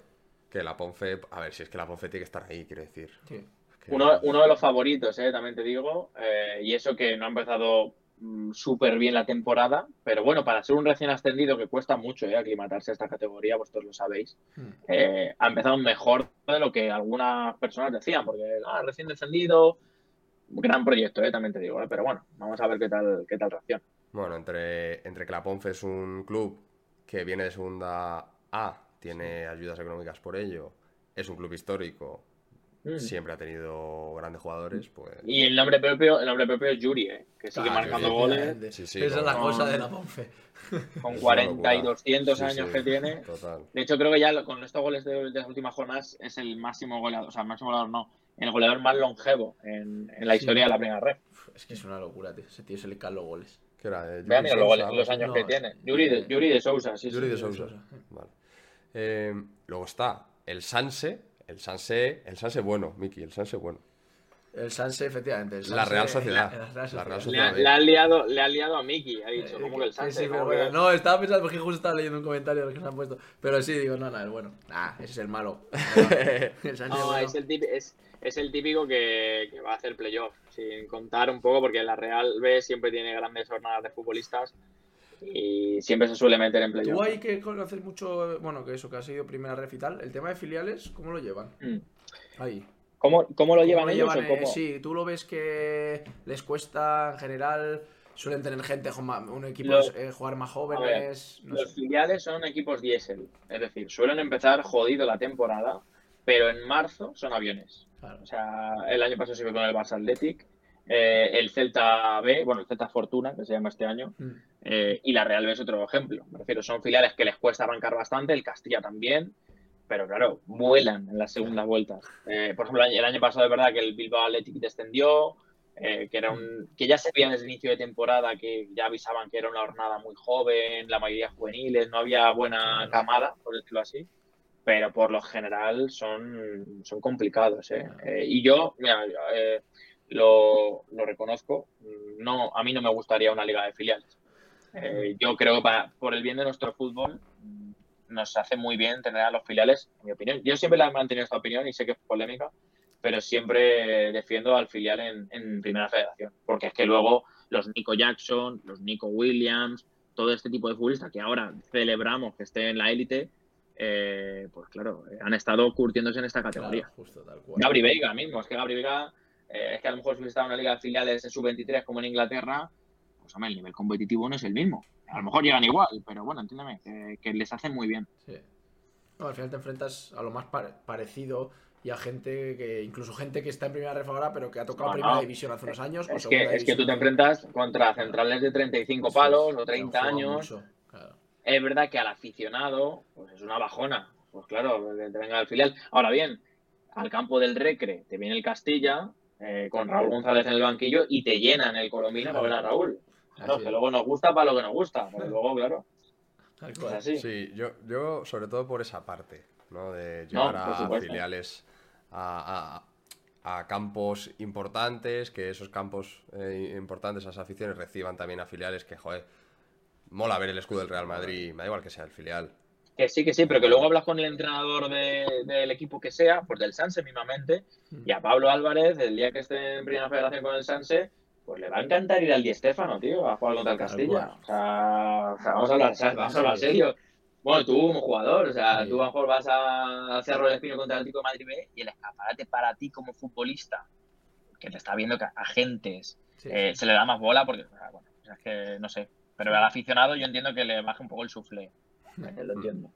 Que la Ponce, a ver, si es que la Ponce tiene que estar ahí, quiero decir. Sí. Que- Uno, uno de los favoritos, ¿eh? también te digo, eh, y eso que no ha empezado mm, súper bien la temporada, pero bueno, para ser un recién ascendido que cuesta mucho ¿eh? aclimatarse a esta categoría, vosotros lo sabéis, Hmm. eh, ha empezado mejor de lo que algunas personas decían, porque ah, recién descendido, gran proyecto, ¿eh? también te digo, ¿eh? pero bueno, vamos a ver qué tal, qué tal reacción. Bueno, entre, entre que la Ponce es un club que viene de segunda A, tiene ayudas económicas por ello, es un club histórico, Mm. siempre ha tenido grandes jugadores, pues... Y el nombre propio, el nombre propio es Yuri, ¿eh? que sigue Ah, marcando Yuri, goles. Sí, sí, Esa es la cosa de la Ponce. con Es una 40 y locura. 200 Sí, años sí, que tiene. Total. De hecho, creo que ya con estos goles de, de las últimas jornadas es el máximo goleador, o sea, el máximo goleador no, el goleador más longevo en, en la Sí. historia de la primera red. Es que es una locura, tío. Ese tío se le caen los goles. ¿Qué era? Eh, Vea, mira los, Sousa, años No, que tiene. Yuri de, eh, Yuri de Sousa, sí, Yuri sí. de Yuri de Sousa. Sousa. Vale. Eh, luego está el Sanse, el Sanse, el Sanse bueno, Miki, el Sanse bueno. El Sanse, efectivamente. el La Sanse- Real Sociedad. la- la Real La Sociedad. Real Le, Sociedad. le ha liado, le ha liado a Miki, ha dicho, Eh, ¿cómo que el sí, Sánchez? sí, pero ¿Cómo que- bueno, No, estaba pensando porque justo estaba leyendo un comentario de los que se han puesto. Pero sí, digo, no, no, el bueno. Nah, ese es el malo. el Sanse No, bueno. es el, típico, es, es el típico que, que va a hacer playoff, sin contar un poco, porque la Real B siempre tiene grandes jornadas de futbolistas y siempre se suele meter en playoff. Tú hay que conocer mucho, bueno, que eso, que has seguido primera ref y tal. El tema de filiales, ¿cómo lo llevan? Mm. Ahí. ¿Cómo, ¿Cómo lo ¿Cómo llevan ellos? o cómo? eh, sí, tú lo ves que les cuesta en general. Suelen tener gente, un equipo Los- eh, jugar más ver, jóvenes. no Los sé. filiales son equipos diésel, es decir, suelen empezar jodido la temporada, pero en marzo son aviones. Claro. O sea, el año pasado se fue con el Barça Athletic, eh, el Celta B, bueno, el Celta Fortuna, que se llama este año, Mm. eh, y la Real B es otro ejemplo. Me refiero, son filiales que les cuesta arrancar bastante, el Castilla también, pero claro, vuelan en las segundas vueltas. Eh, por ejemplo, el año, el año pasado es verdad que el Bilbao Athletic descendió, eh, que, era un, que ya se veía desde el inicio de temporada que ya avisaban que era una jornada muy joven, la mayoría juveniles, no había buena camada, por decirlo así. Pero por lo general son, son complicados. ¿eh? Eh, y yo, mira, eh, lo, lo reconozco, no, a mí no me gustaría una liga de filiales. Eh, yo creo que para- por el bien de nuestro fútbol nos hace muy bien tener a los filiales, en mi opinión. Yo siempre la he mantenido esta opinión y sé que es polémica, pero siempre defiendo al filial en, en primera federación, porque es que luego los Nico Jackson, los Nico Williams, todo este tipo de futbolistas que ahora celebramos que estén en la élite, eh, pues claro, eh, han estado curtiéndose en esta categoría. Claro, justo tal cual. Gabri Veiga mismo, es que Gabri Veiga, eh, es que a lo mejor si hubiese estado en una liga de filiales en sub-23 como en Inglaterra, pues hombre, el nivel competitivo no es el mismo. A lo mejor llegan igual, pero bueno, entiéndeme, que, que les hacen muy bien. Sí. No, al final te enfrentas a lo más pare- parecido y a gente que, incluso gente que está en primera ref ahora, pero que ha tocado No, primera no. división hace unos años. o Es segunda que, es que tú te enfrentas contra centrales de 35 Eso es, palos o que han 30 jugado años. mucho, claro. Es verdad que al aficionado, pues es una bajona. Pues claro, que te venga al filial. Ahora bien, al campo del Recre te viene el Castilla, eh, con Raúl González en el banquillo, y te llenan el Colombina para ver a Raúl. Claro, que luego nos gusta para lo que nos gusta, pero luego, claro, Tal es cual. así. Sí, yo, yo sobre todo por esa parte. ¿no? De llevar a filiales a, campos importantes, que esos campos eh, importantes, esas aficiones reciban también a filiales que, joder, mola ver el escudo del Real Madrid, me da igual que sea el filial. Que sí, que sí, pero que luego hablas con el entrenador del equipo que sea, pues del Sanse mismamente, y a Pablo Álvarez, el día que esté en primera federación con el Sanse, pues le va a encantar ir al Di Stéfano, tío, a jugar contra el Castilla. O sea, vamos a hablar, vamos a hablar serio. Bueno, tú como jugador, o sea, tú a lo mejor vas a Cerro del Espino contra el Atlético de Madrid B y el escaparate para ti como futbolista, que te está viendo que agentes, eh, se le da más bola porque, bueno, es que no sé. Pero al aficionado yo entiendo que le baje un poco el sufle. Lo entiendo.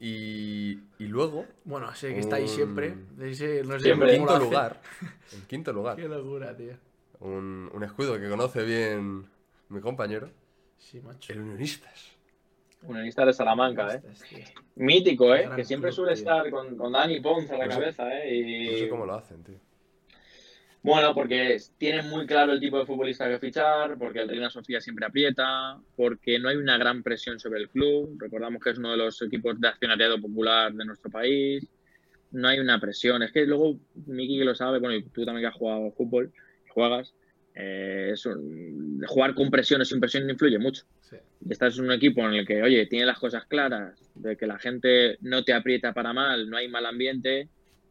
Y, y, luego. Bueno, sé que está ahí siempre. en quinto lugar. En quinto lugar. Qué locura, tío. Un, un, escudo que conoce bien mi compañero. Sí, macho. El Unionistas. Unionista de Salamanca, ¿eh? Mítico, ¿eh? Que siempre suele estar con, con, Dani Ponce a la cabeza, ¿eh? Y... No sé cómo lo hacen, tío. Bueno, porque tienen muy claro el tipo de futbolista que fichar, porque el Reina Sofía siempre aprieta, porque no hay una gran presión sobre el club. Recordamos que es uno de los equipos de accionariado popular de nuestro país. No hay una presión. Es que luego, Miki que lo sabe, bueno, y tú también que has jugado fútbol, juegas, eh, jugar con presión o sin presión influye mucho. Estás en un equipo en el que, oye, tiene las cosas claras, de que la gente no te aprieta para mal, no hay mal ambiente,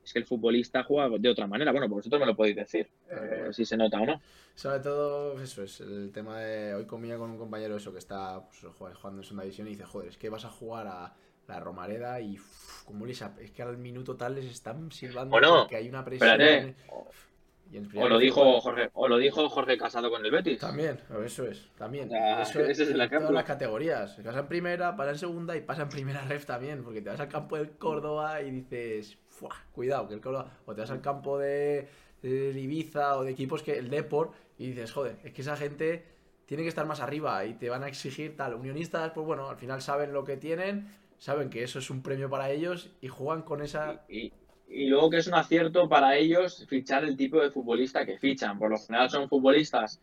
es que el futbolista juega de otra manera. Bueno, pues vosotros me lo podéis decir, eh, si se nota o no. Sobre todo, eso es el tema de. Hoy comía con un compañero eso que está pues, jugando en segunda división y dice: Joder, es que vas a jugar a la Romareda y. como les, es que al minuto tal les están silbando bueno, porque hay una presión. O lo, dijo Jorge, o lo dijo Jorge Casado con el Betis. También, eso es, también. eso ese es el ejemplo. Todas las categorías. Pasa en primera, pasa en segunda y pasa en primera ref también, porque te vas al campo del Córdoba y dices, cuidado, que el Córdoba, o te vas al campo de, Ibiza o de equipos que el Deport y dices, joder, es que esa gente tiene que estar más arriba y te van a exigir tal. Unionistas, pues bueno, al final saben lo que tienen, saben que eso es un premio para ellos y juegan con esa... Y, y luego que es un acierto para ellos fichar el tipo de futbolista que fichan. Por lo general son futbolistas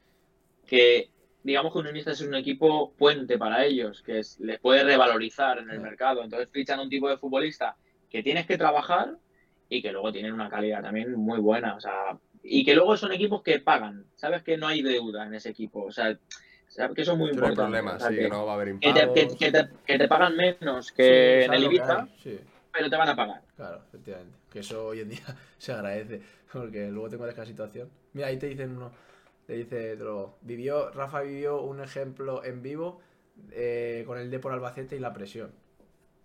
que, digamos que Unionistas es un equipo puente para ellos, que les puede revalorizar en el mercado. Entonces fichan un tipo de futbolista que tienes que trabajar y que luego tienen una calidad también muy buena. O sea, y que luego son equipos que pagan. Sabes que no hay deuda en ese equipo. O sea, que eso es muy importante. Problema, sí, que, no va a haber que te, que, te, pagan menos que en el Ibiza, pero te van a pagar. Claro, efectivamente. Que eso hoy en día se agradece, porque luego tengo esta situación. Mira, ahí te dicen uno, te dice, vivió, Rafa vivió un ejemplo en vivo eh, con el D por Albacete y la presión.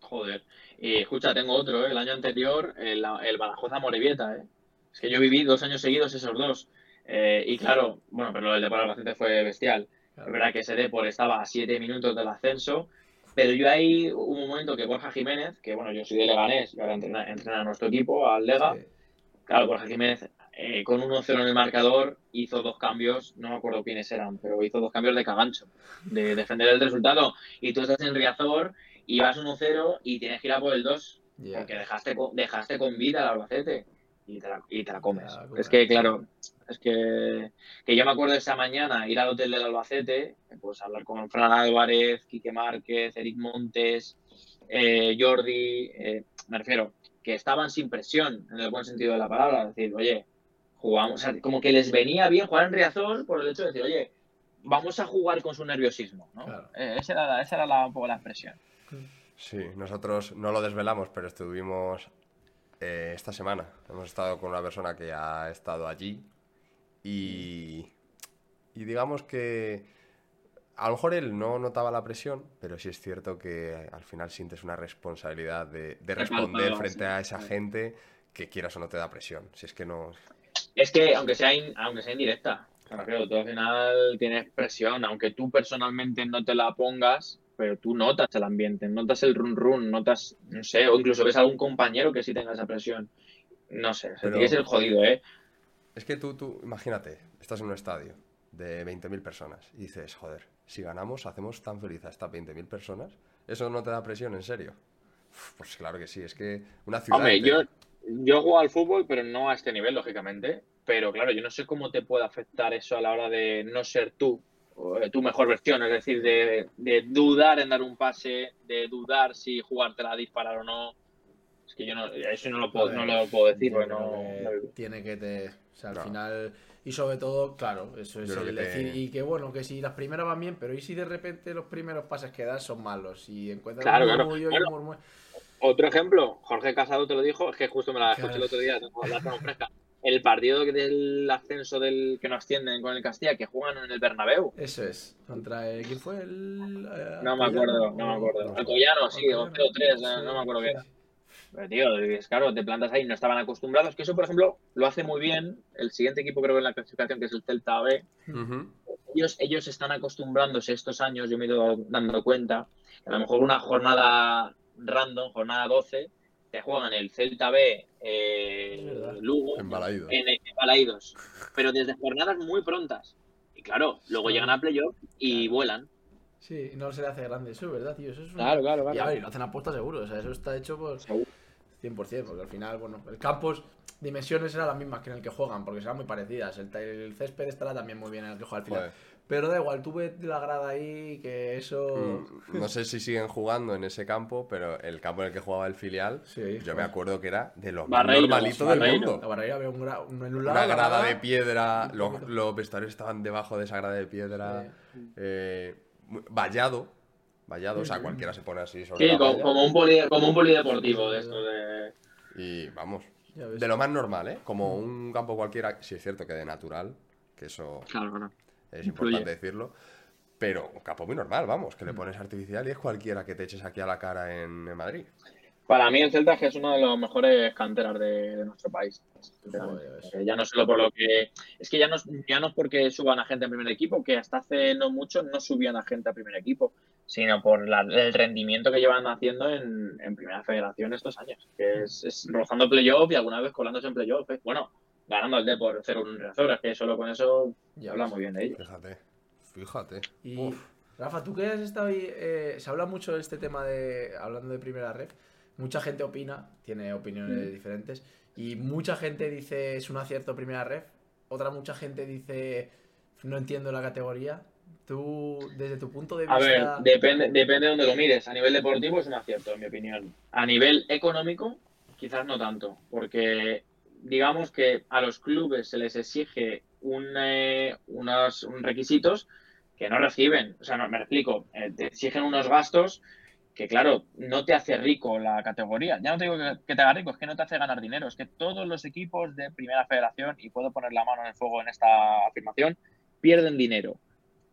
Joder. Y escucha, tengo otro, ¿eh? el año anterior, el, el Badajoz a Morevieta, ¿eh? Es que yo viví dos años seguidos esos dos. Eh, y claro, bueno, pero el Depor Albacete fue bestial. Es verdad que ese Depor estaba a siete minutos del ascenso, pero yo ahí hubo un momento que Borja Jiménez, que bueno, yo soy de Leganés y ahora entrena, a nuestro equipo, al Lega. Claro, Borja Jiménez eh, con 1-0 en el marcador hizo dos cambios, no me acuerdo quiénes eran, pero hizo dos cambios de cagancho, de defender el resultado. Y tú estás en Riazor y vas 1-0 y tienes que ir a por el 2, porque dejaste, dejaste con vida al Albacete y te la, y te la comes. es que, claro, es que, que, yo me acuerdo esa mañana ir al hotel del Albacete, pues hablar con Fran Álvarez, Quique Márquez, Eric Montes, eh, Jordi, eh, me refiero, que estaban sin presión, en el buen sentido de la palabra, es decir, oye, jugamos, como que les venía bien jugar en Riazor por el hecho de decir, oye, vamos a jugar con su nerviosismo, ¿no? Eh, esa era, esa era la, un poco la expresión. Sí, nosotros no lo desvelamos, pero estuvimos eh, esta semana. Hemos estado con una persona que ha estado allí y, y digamos que a lo mejor él no notaba la presión, pero sí es cierto que al final sientes una responsabilidad de, responder frente a esa gente que quieras o no te da presión. Si es que no. Es que aunque sea, aunque sea indirecta, claro, tú al final tienes presión, aunque tú personalmente no te la pongas, pero tú notas el ambiente, notas el run run, notas, no sé, o incluso ves a algún compañero que sí tenga esa presión. No sé, se tiene que ser jodido, ¿eh? Es que tú, tú, imagínate, estás en un estadio de 20.000 personas y dices, joder, si ganamos, hacemos tan feliz a estas 20.000 personas, ¿eso no te da presión, en serio? pues claro que sí, es que una ciudad... Hombre, yo, yo juego al fútbol, pero no a este nivel, lógicamente. Pero claro, yo no sé cómo te puede afectar eso a la hora de no ser tú tu mejor versión, es decir, de, dudar en dar un pase, de dudar si jugártela a disparar o no. que yo no, eso no lo puedo, no lo puedo decir, no, que lo- tiene que te. O sea, al No. final. Y sobre todo, claro, eso es el te- decir. Y que bueno, que si las primeras van bien, pero ¿y si de repente los primeros pases que das son malos? Y encuentras Claro, un claro. murmullo y un Bueno, murmullo. Otro ejemplo, Jorge Casado te lo dijo, es que justo me la escuché Claro. el otro día, tengo- la fresca. El partido del ascenso del que no ascienden con el Castilla, que juegan en el Bernabéu. Eso es. Contra el. ¿Quién fue? El. eh, No me acuerdo, no me acuerdo. Alcoyano, sí, o 0-3, no, no me acuerdo qué era. Pero, tío, es claro, te plantas ahí, no estaban acostumbrados. Que eso, por ejemplo, lo hace muy bien el siguiente equipo, creo que en la clasificación, que es el Celta B. Ellos, ellos están acostumbrándose estos años, yo me he ido dando cuenta, que a lo mejor una jornada random, jornada 12, te juegan el Celta B, eh. Lugo, En Balaídos. en, en Balaídos, pero desde jornadas muy prontas. Y claro, luego llegan a playoff y vuelan. Sí, y no se le hace grande. Eso es verdad, tío. Eso es un- Claro, claro, claro. Y a ver, y lo hacen a puesta seguro. O sea, eso está hecho por. Seguro. 100%, porque al final, bueno, el campus, dimensiones eran las mismas que en el que juegan, porque serán muy parecidas. El, el césped estará también muy bien en el que juega al final. Joder. Pero da igual, tú ves la grada ahí, que eso. Mm, No sé si siguen jugando en ese campo, pero el campo en el que jugaba el filial, Sí, yo me acuerdo que era de los más normalitos del mundo. La barrera había un, gra- un- lado. Una grada de piedra, los, los vestuarios estaban debajo de esa grada de piedra. Sí. eh, vallado, vallado, o sea, Sí. cualquiera se pone así sobre Sí, la como, un poli, como un polideportivo de esto de... Y vamos, de lo más normal, ¿eh? Como un campo cualquiera, si es cierto que de natural, que eso Claro, claro. Es importante decirlo. Pero un campo muy normal, vamos, que le pones artificial y es cualquiera que te eches aquí a la cara en, en Madrid. Para mí el Celta es uno de los mejores canteras de, de nuestro país. Joder. Eh, ya no solo por lo que... Es que ya no, ya no es porque suban a gente en primer equipo, que hasta hace no mucho no subían a gente a primer equipo, sino por la- el rendimiento que llevan haciendo en, en primera federación estos años. Que es, es rozando playoff y alguna vez colándose en playoff. eh. Bueno, ganando al Depor 0-1 en Riazor, que solo con eso Ya habla muy bien de ellos. Fíjate, fíjate. Y Uf. Rafa, tú que has estado ahí, eh, se habla mucho de este tema de, hablando de primera red, mucha gente opina, tiene opiniones Mm. diferentes, y mucha gente dice es un acierto primera red, otra mucha gente dice no entiendo la categoría. Tú, desde tu punto de A vista... ver, depende, depende de dónde lo mires. A nivel deportivo es un acierto, en mi opinión. A nivel económico, quizás no tanto, porque digamos que a los clubes se les exige un, eh, unos un requisitos que no reciben. O sea, no, me explico, eh, te exigen unos gastos que, claro, no te hace rico la categoría. Ya no te digo que, que te haga rico, es que no te hace ganar dinero. Es que todos los equipos de primera federación, y puedo poner la mano en el fuego en esta afirmación, pierden dinero.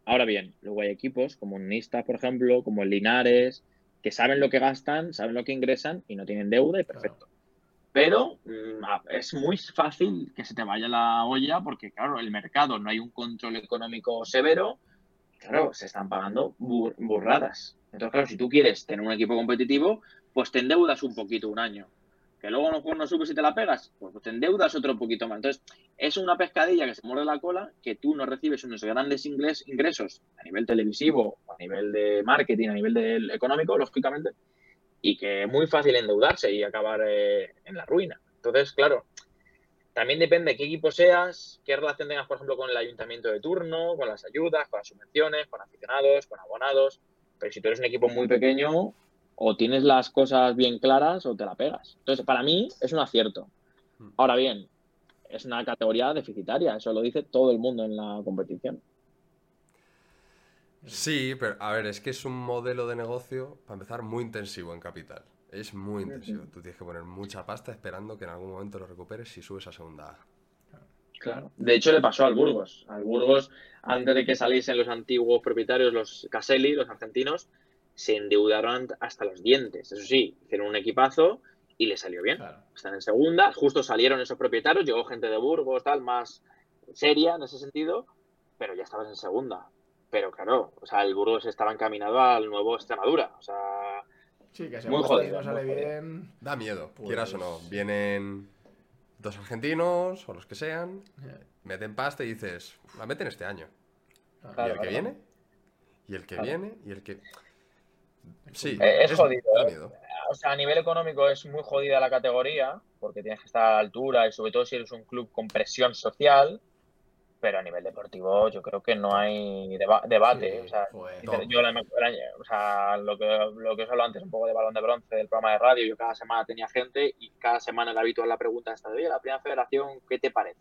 Ahora bien, luego hay equipos como Nista, por ejemplo, como el Linares, que saben lo que gastan, saben lo que ingresan y no tienen deuda y perfecto. Pero mm, es muy fácil que se te vaya la olla porque, claro, el mercado no hay un control económico severo. Claro, se están pagando bur- burradas. Entonces, claro, si tú quieres tener un equipo competitivo, pues te endeudas un poquito un año. Que luego a no subes y te la pegas, pues te endeudas otro poquito más. Entonces, es una pescadilla que se muerde la cola, que tú no recibes unos grandes ingresos a nivel televisivo, a nivel de marketing, a nivel del económico, lógicamente, y que es muy fácil endeudarse y acabar eh, en la ruina. Entonces, claro, también depende de qué equipo seas, qué relación tengas, por ejemplo, con el ayuntamiento de turno, con las ayudas, con las subvenciones, con aficionados, con abonados. Pero si tú eres un equipo muy pequeño, o tienes las cosas bien claras o te la pegas. Entonces, para mí es un acierto. Ahora bien, es una categoría deficitaria, eso lo dice todo el mundo en la competición. Sí, pero a ver, es que es un modelo de negocio, para empezar, muy intensivo en capital. Es muy intensivo. Tú tienes que poner mucha pasta esperando que en algún momento lo recuperes si subes a segunda A. Claro. De hecho, le pasó al Burgos. Al Burgos, antes de que saliesen los antiguos propietarios, los Caselli, los argentinos, se endeudaron hasta los dientes. Eso sí, hicieron un equipazo y le salió bien. Claro. Están en segunda, justo salieron esos propietarios, llegó gente de Burgos, tal, más seria en ese sentido, pero ya estabas en segunda. Pero claro, o sea, el Burgos estaba encaminado al nuevo Extremadura. O sea, Sí, que si Muy jodido, no sale muy jodido. bien... Da miedo, Pues- quieras o no. Vienen dos argentinos o los que sean, meten pasta y dices, la meten este año. claro. y Claro, el que claro. viene, y el que Claro. viene, y el que. Sí, Eh, es jodido, Da miedo. o sea, a nivel económico es muy jodida la categoría, porque tienes que estar a la altura y sobre todo si eres un club con presión social. Pero a nivel deportivo yo creo que no hay deba- debate. Sí, o sea, yo la- o sea, lo que, lo que os hablo antes, un poco de balón de bronce del programa de radio, yo cada semana tenía gente y cada semana era habitual la pregunta esta de, oye, la primera federación, ¿qué te parece?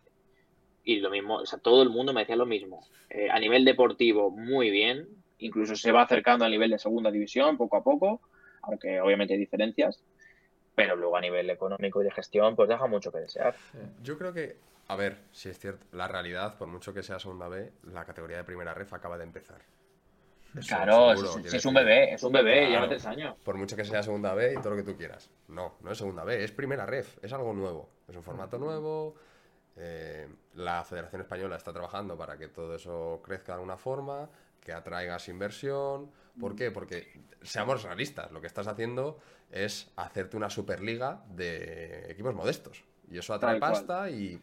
Y lo mismo, o sea, todo el mundo me decía lo mismo. Eh, a nivel deportivo, muy bien, incluso se va acercando al nivel de segunda división poco a poco, aunque obviamente hay diferencias, pero luego a nivel económico y de gestión, pues deja mucho que desear. Yo creo que, a ver, si es cierto, la realidad, por mucho que sea segunda B, la categoría de primera ref acaba de empezar. Eso, Claro, seguro, es, un bebé, es un bebé, Claro. lleva tres años. Por mucho que sea segunda B y todo lo que tú quieras. No, no es segunda B, es primera ref, es algo nuevo. Es un formato nuevo. eh, la Federación Española está trabajando para que todo eso crezca de alguna forma, que atraigas inversión. ¿Por qué? Porque, seamos realistas, lo que estás haciendo es hacerte una superliga de equipos modestos. Y eso atrae Tal cual. pasta y...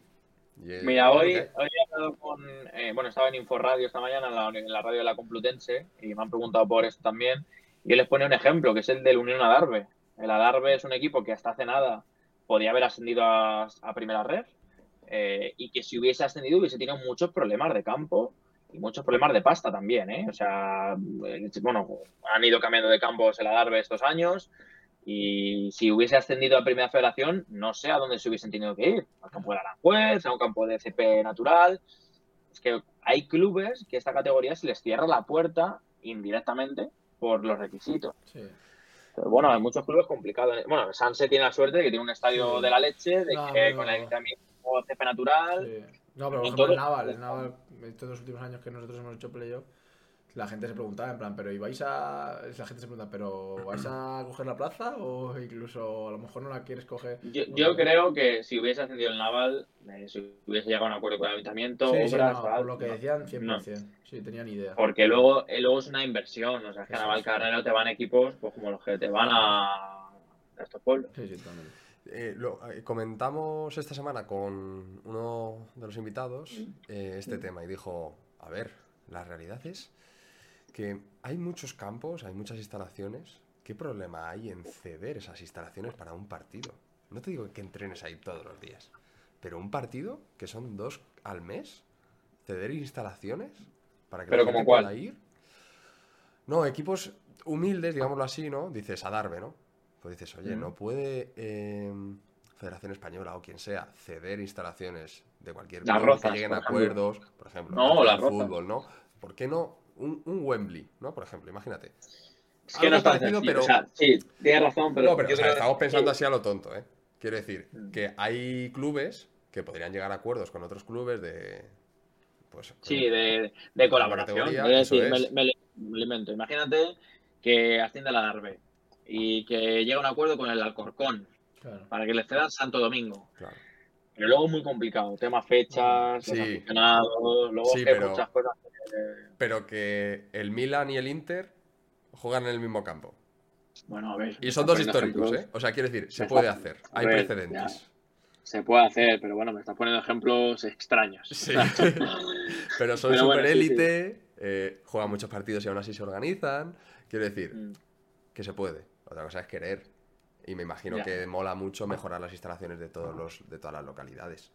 Mira, hoy, hoy he hablado con. eh, bueno, estaba en Inforadio esta mañana, en la, en la radio de la Complutense, y me han preguntado por esto también. Y él les pone un ejemplo, que es el del Unión Adarve. El Adarve es un equipo que hasta hace nada podía haber ascendido a, a Primera Red, eh, y que si hubiese ascendido hubiese tenido muchos problemas de campo y muchos problemas de pasta también, ¿eh? O sea, eh, bueno, han ido cambiando de campos el Adarve estos años. Y si hubiese ascendido a Primera Federación, no sé a dónde se hubiesen tenido que ir. Al campo de Aranjuez, a un campo de CP natural. Es que hay clubes que esta categoría se les cierra la puerta indirectamente por los requisitos. Sí. Pero bueno, hay muchos clubes complicados. Bueno, Sanse tiene la suerte de que tiene un estadio Sí. de la leche, de No, que pero- con el CP natural. Sí. No, pero por ejemplo, todo- el Naval, el Naval, estos dos últimos años que nosotros hemos hecho playoff, la gente se preguntaba en plan, pero ¿y vais a...? La gente se pregunta, ¿pero vais a coger la plaza o incluso a lo mejor no la quieres coger? Yo, yo creo que si hubiese ascendido el Naval, eh, si hubiese llegado a un acuerdo con el ayuntamiento, Sí, sí, obras, no, tal, por lo que no. decían, 100%. No. Sí, tenían idea. Porque luego, eh, luego es una inversión. O sea, es que a Naval es. Carnero te van equipos pues, como los que te van a, a estos pueblos. Sí, sí, totalmente. Eh, lo- eh, comentamos esta semana con uno de los invitados eh, este tema y dijo, a ver, la realidad es que hay muchos campos, hay muchas instalaciones. ¿Qué problema hay en ceder esas instalaciones para un partido? No te digo que entrenes ahí todos los días, pero un partido que son dos al mes, ceder instalaciones para que ¿Pero la gente como cuál? pueda ir. No, equipos humildes, digámoslo así, ¿no? Dices Adarve, ¿no? Pues dices, oye, Mm. ¿no puede eh, Federación Española o quien sea ceder instalaciones de cualquier Rozas, que lleguen por a ejemplo. acuerdos? Por ejemplo, No, Rozas. fútbol, ¿no? ¿Por qué no un, un Wembley, ¿no? Por ejemplo, imagínate. Es que no es parecido, pero- O sea, sí, tienes razón, pero. no, pero yo o sea, creo que- estamos pensando sí. así a lo tonto, ¿eh? Quiero decir Mm. que hay clubes que podrían llegar a acuerdos con otros clubes de. Pues, Sí, de, de colaboración. Es me, me- me invento. Imagínate que asciende la Darbe y que llega a un acuerdo con el Alcorcón Claro. para que le cedan Santo Domingo. Claro. Pero luego es muy complicado. Tema fechas, Sí. los aficionados, luego Sí, que pero- muchas cosas. Pero que el Milan y el Inter juegan en el mismo campo. Bueno, a ver. Y son dos históricos, ejemplos. ¿eh? O sea, quiero decir, se puede hacer. Hay ver, precedentes. Se puede hacer, pero bueno, me estás poniendo ejemplos extraños. Sí. Pero son Pero bueno, super sí, sí. élite, eh, juegan muchos partidos y aún así se organizan. Quiero decir, Mm. que se puede. Otra cosa es querer. Y me imagino Ya. que mola mucho mejorar las instalaciones de todos los, de todas las localidades.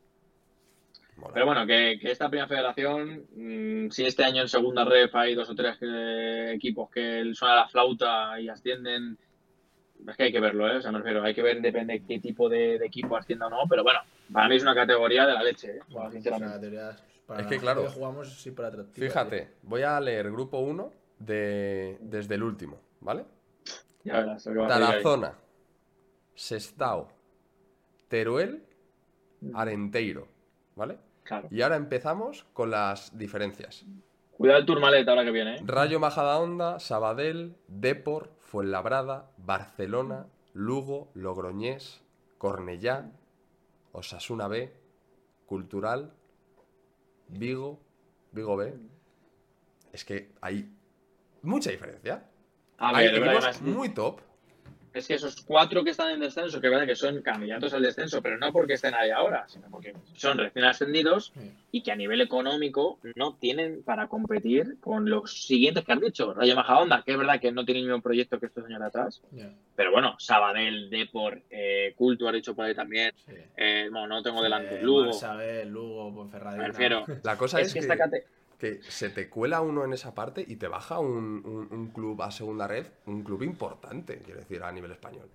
Mola. Pero bueno, que, que esta primera federación, mm, si este año en segunda ref hay dos o tres eh, equipos que suena la flauta y ascienden, es que hay que verlo, ¿eh? O sea, me refiero, hay que ver, depende de qué tipo de, de equipo ascienda o no, pero bueno, para mí es una categoría de la leche, ¿eh? Bueno, Una sinceramente. para Es que, la claro, jugamos súper atractiva. Fíjate, voy a leer grupo 1 de, desde el último, ¿vale? Ya verás lo que va a. Tarazona, Sestao, Teruel, Arenteiro, ¿vale? Claro. Y ahora empezamos con las diferencias. Cuidado el Turmalet ahora que viene, ¿eh? Rayo Majadahonda, Sabadell, Depor, Fuenlabrada, Barcelona, Lugo, Logroñés, Cornellá, Osasuna B, Cultural, Vigo, Vigo B. Es que hay mucha diferencia. A ver, equipos muy top. Es que esos cuatro que están en descenso, que verdad que son candidatos al descenso, pero no porque estén ahí ahora, sino porque son recién ascendidos y que a nivel económico no tienen para competir con los siguientes que han dicho. Rayo Majadahonda, que es verdad que no tiene el mismo proyecto que estos años atrás, pero bueno, Sabadell, Depor, eh, Culto ha dicho por ahí también. sí. Eh, bueno, no tengo delante Lugo. Marsabel, Lugo, Ponferradina. Me refiero. La cosa Es es, que que, esta cate- que se te cuela uno en esa parte y te baja un, un- un club a segunda red, un club importante, quiero decir, a nivel español.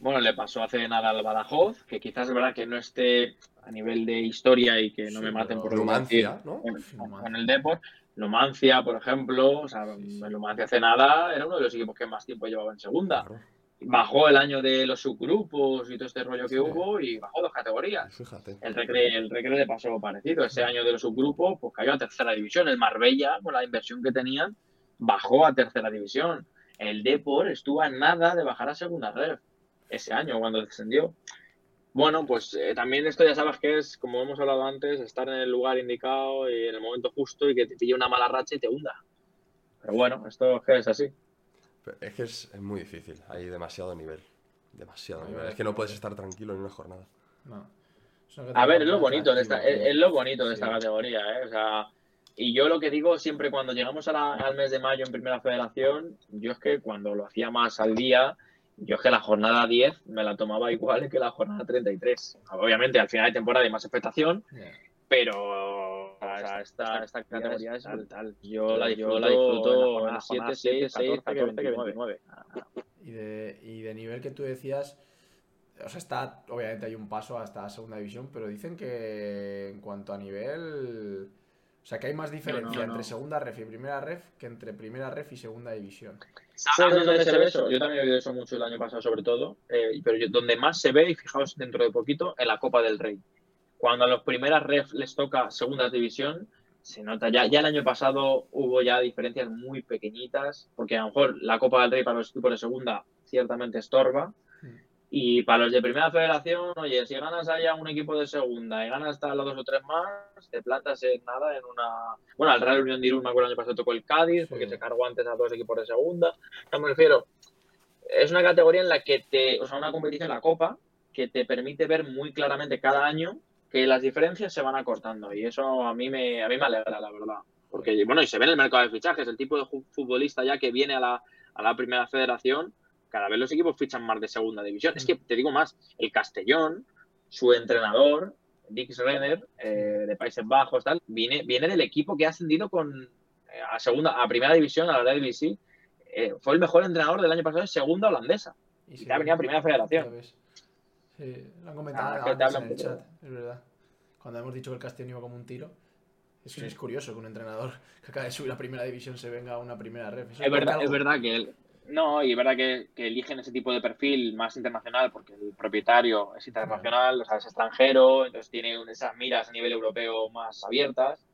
Bueno, le pasó hace nada al Badajoz, que quizás es verdad que no esté a nivel de historia y que no Sí, me maten por lo que voy a decir Numancia, ¿no? con, con- el Depor. Numancia, por ejemplo, o sea, Numancia hace nada era uno de los equipos que más tiempo llevaba en segunda. Claro, Bajó el año de los subgrupos y todo este rollo que Sí. hubo y bajó dos categorías. fíjate. El Recre, el Recre le pasó parecido. Ese año de los subgrupos, pues cayó a tercera división. El Marbella, con la inversión que tenían, bajó a tercera división. El Depor estuvo a nada de bajar a segunda red ese año cuando descendió. Bueno, pues eh, también esto ya sabes que es, como hemos hablado antes, estar en el lugar indicado y en el momento justo y que te pille una mala racha y te hunda. Pero bueno, esto es que es así. Es que es, es muy difícil, hay demasiado nivel. Demasiado nivel. Es que no puedes estar tranquilo en una jornada. No. A ver, es lo bonito de esta, es, es lo bonito de esta Sí. categoría, ¿eh? O sea, y yo lo que digo siempre cuando llegamos a la- al mes de mayo en Primera Federación, yo es que cuando lo hacía más al día, yo es que la jornada 10 me la tomaba igual que la jornada 33. Obviamente, al final de temporada hay más expectación, pero o sea, esta, esta categoría es brutal. Yo la disfruto, la disfruto en 7, 6, 14, 14, 29. Y de, y de nivel que tú decías, o sea, está, obviamente hay un paso hasta segunda división, pero dicen que en cuanto a nivel, o sea, que hay más diferencia no, no. entre segunda ref y primera ref que entre primera ref y segunda división. ¿Sabes dónde se ve eso? Yo también he oído eso mucho el año pasado, sobre todo. eh, pero yo- donde más se ve, y fijaos dentro de poquito, en la Copa del Rey. Cuando a los primeras ref les toca segunda división, se nota. Ya, ya el año pasado hubo ya diferencias muy pequeñitas, porque a lo mejor la Copa del Rey para los equipos de segunda ciertamente estorba. Mm. Y para los de primera federación, oye, si ganas allá un equipo de segunda y ganas hasta los dos o tres más, te plantas en nada en una. Bueno, al Real Unión de Irún, me acuerdo el año pasado tocó el Cádiz, Sí. porque se cargó antes a dos equipos de segunda. No me refiero. Es una categoría en la que te. O sea, una competición, la Copa, que te permite ver muy claramente cada año que las diferencias se van acortando. Y eso a mí me, a mí me alegra, la verdad. Porque, bueno, y se ve en el mercado de fichajes, el tipo de futbolista ya que viene a la, a la primera federación, cada vez los equipos fichan más de segunda división. Es que te digo más, el Castellón, su entrenador, Dix Renner, eh, de Países Bajos, tal, viene, viene del equipo que ha ascendido con eh, a segunda, a primera división, a la Eredivisie. Eh, fue el mejor entrenador del año pasado en segunda holandesa. Y ya venía a primera federación. Sí, lo han comentado Ah, antes hablan en el chat, es verdad. Cuando hemos dicho que el Castellón iba como un tiro, es, curioso que un entrenador que acaba de subir a primera división se venga a una primera ref. Eso Es verdad, es verdad que él- no, y es verdad que, que eligen ese tipo de perfil más internacional porque el propietario es internacional, o sea, es extranjero, entonces tiene esas miras a nivel europeo más abiertas,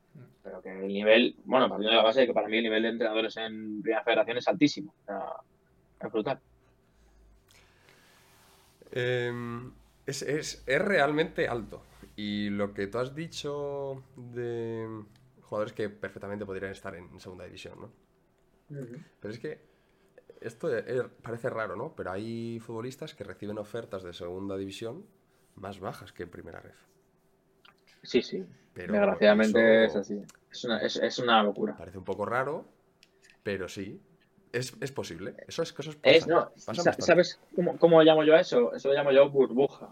pero que el nivel, bueno, partiendo de la base de que para mí el nivel de entrenadores en Primera Federación es altísimo, o sea, es brutal. Eh, es, es- es realmente alto. Y lo que tú has dicho de jugadores que perfectamente podrían estar en segunda división, ¿no? Pero es que esto e- e- parece raro, ¿no? Pero hay futbolistas que reciben ofertas de segunda división más bajas que en primera ref. Sí, sí, Pero desgraciadamente eso es así, es una, es, es una locura. Parece un poco raro, pero sí. Es, es posible. Eso es cosas Es, no. ¿Sabes cómo, cómo llamo yo a eso? Eso lo llamo yo burbuja.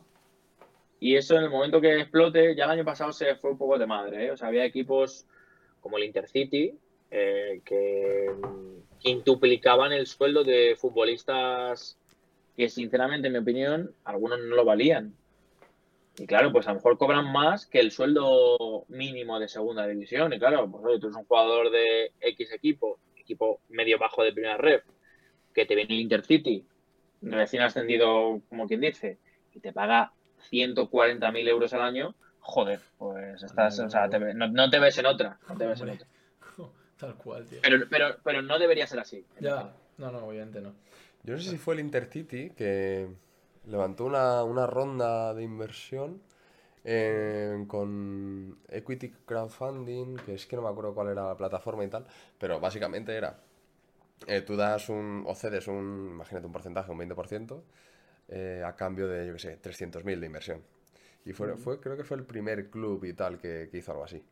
Y eso en el momento que explote, ya el año pasado se fue un poco de madre. ¿eh? O sea, había equipos como el Intercity eh, que quintuplicaban el sueldo de futbolistas que, sinceramente, en mi opinión, algunos no lo valían. Y claro, pues a lo mejor cobran más que el sueldo mínimo de segunda división. Y claro, pues oye, tú eres un jugador de X equipo, equipo medio bajo de primera red, que te viene el Intercity, recién ascendido, como quien dice, y te paga 140.000 euros al año, joder, pues estás, o sea, te ve- no, no te ves en otra, no te ves en otra. Tal cual, tío. Pero, pero, pero no debería ser así. Ya, no, no, obviamente no. Yo no sé si fue el Intercity que levantó una, una ronda de inversión eh, con Equity Crowdfunding, que es que no me acuerdo cuál era la plataforma y tal, pero básicamente era eh, tú das un, o cedes un, imagínate un porcentaje, un 20%, eh, a cambio de, yo qué sé, 300.000 de inversión. Y fue, fue, creo que fue el primer club y tal que, que hizo algo así.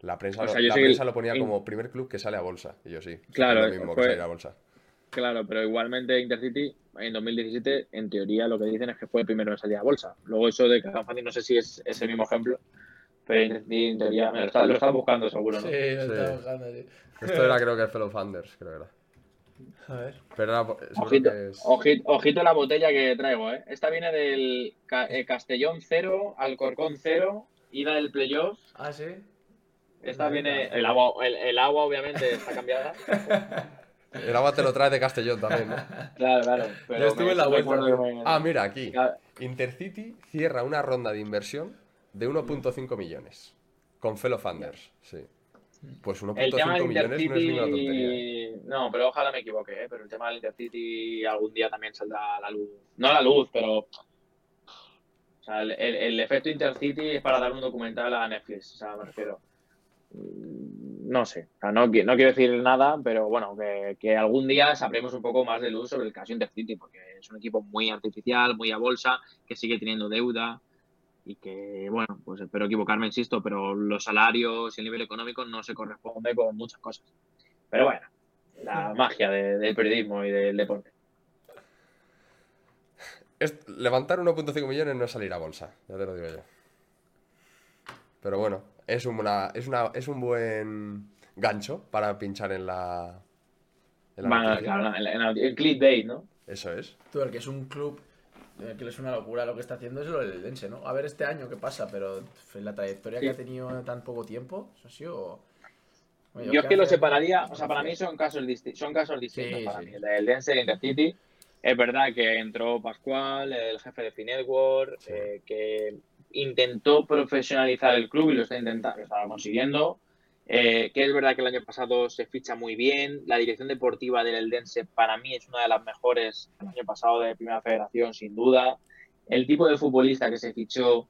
La prensa, O sea, lo, la prensa el- lo ponía como primer club que sale a bolsa. Y yo sí. Claro, Es lo mismo fue- que salir a bolsa. Claro, pero igualmente Intercity en 2017, en teoría, lo que dicen es que fue el primero en salir a bolsa. Luego eso de crowdfunding, no sé si es, es el mismo ejemplo, pero Intercity en teoría, me lo está, lo está buscando seguro, ¿no? Sí, lo Sí. estaba buscando, sí. Esto era creo que el Fellow Funders, creo que era. A ver. Pero era, Ojito, es- ojito, ojito la botella que traigo, ¿eh? Esta viene del Ca- eh, Castellón 0, Alcorcón 0, ida del playoff. Ah, sí. Esta viene, el agua, el, el agua obviamente está cambiada. El agua te lo trae de Castellón también, ¿no? Claro, claro. Pero Yo estuve en la vuelta, me- Ah, mira, aquí. Claro. Intercity cierra una ronda de inversión de 1.5 millones. Con Fellow Funders, sí. Pues El tema 1.5 del millones no es ninguna tontería. ¿eh? No, pero ojalá me equivoque, ¿eh? pero el tema del Intercity algún día también saldrá a la luz. No a la luz, pero. O sea, el, el- el efecto Intercity es para dar un documental a Netflix, o sea, me refiero. No sé, o sea, no, no quiero decir nada, pero bueno, que, que algún día sabremos un poco más de luz sobre el caso Intercity, porque es un equipo muy artificial, muy a bolsa, que sigue teniendo deuda y que, bueno, pues espero equivocarme, insisto, pero los salarios y el nivel económico no se corresponde con muchas cosas. Pero bueno, la magia de- del periodismo y del deporte. Es- levantar 1.5 millones no es salir a bolsa, ya te lo digo yo. Pero bueno, es, una, es, una, es un buen gancho para pinchar en la. En la Bueno, noticia. claro, en, en- en clickbait, ¿no? Eso es. Tú, el que es un club que es una locura lo que está haciendo es lo del Dense, ¿no? A ver este año qué pasa, pero la trayectoria Sí. que ha tenido en tan poco tiempo, eso ha sido... Oye, Yo es que lo separaría, o sea, para mí son casos, disti- son casos distintos. Sí, para sí. mí. El del Dense y el Intercity. Es verdad que entró Pascual, el jefe de Finetwork, Sí. eh, que intentó profesionalizar el club y lo está intentando, lo estaba consiguiendo. Eh, que es verdad que el año pasado se ficha muy bien. La dirección deportiva del Eldense para mí es una de las mejores el año pasado de Primera Federación, sin duda. El tipo de futbolista que se fichó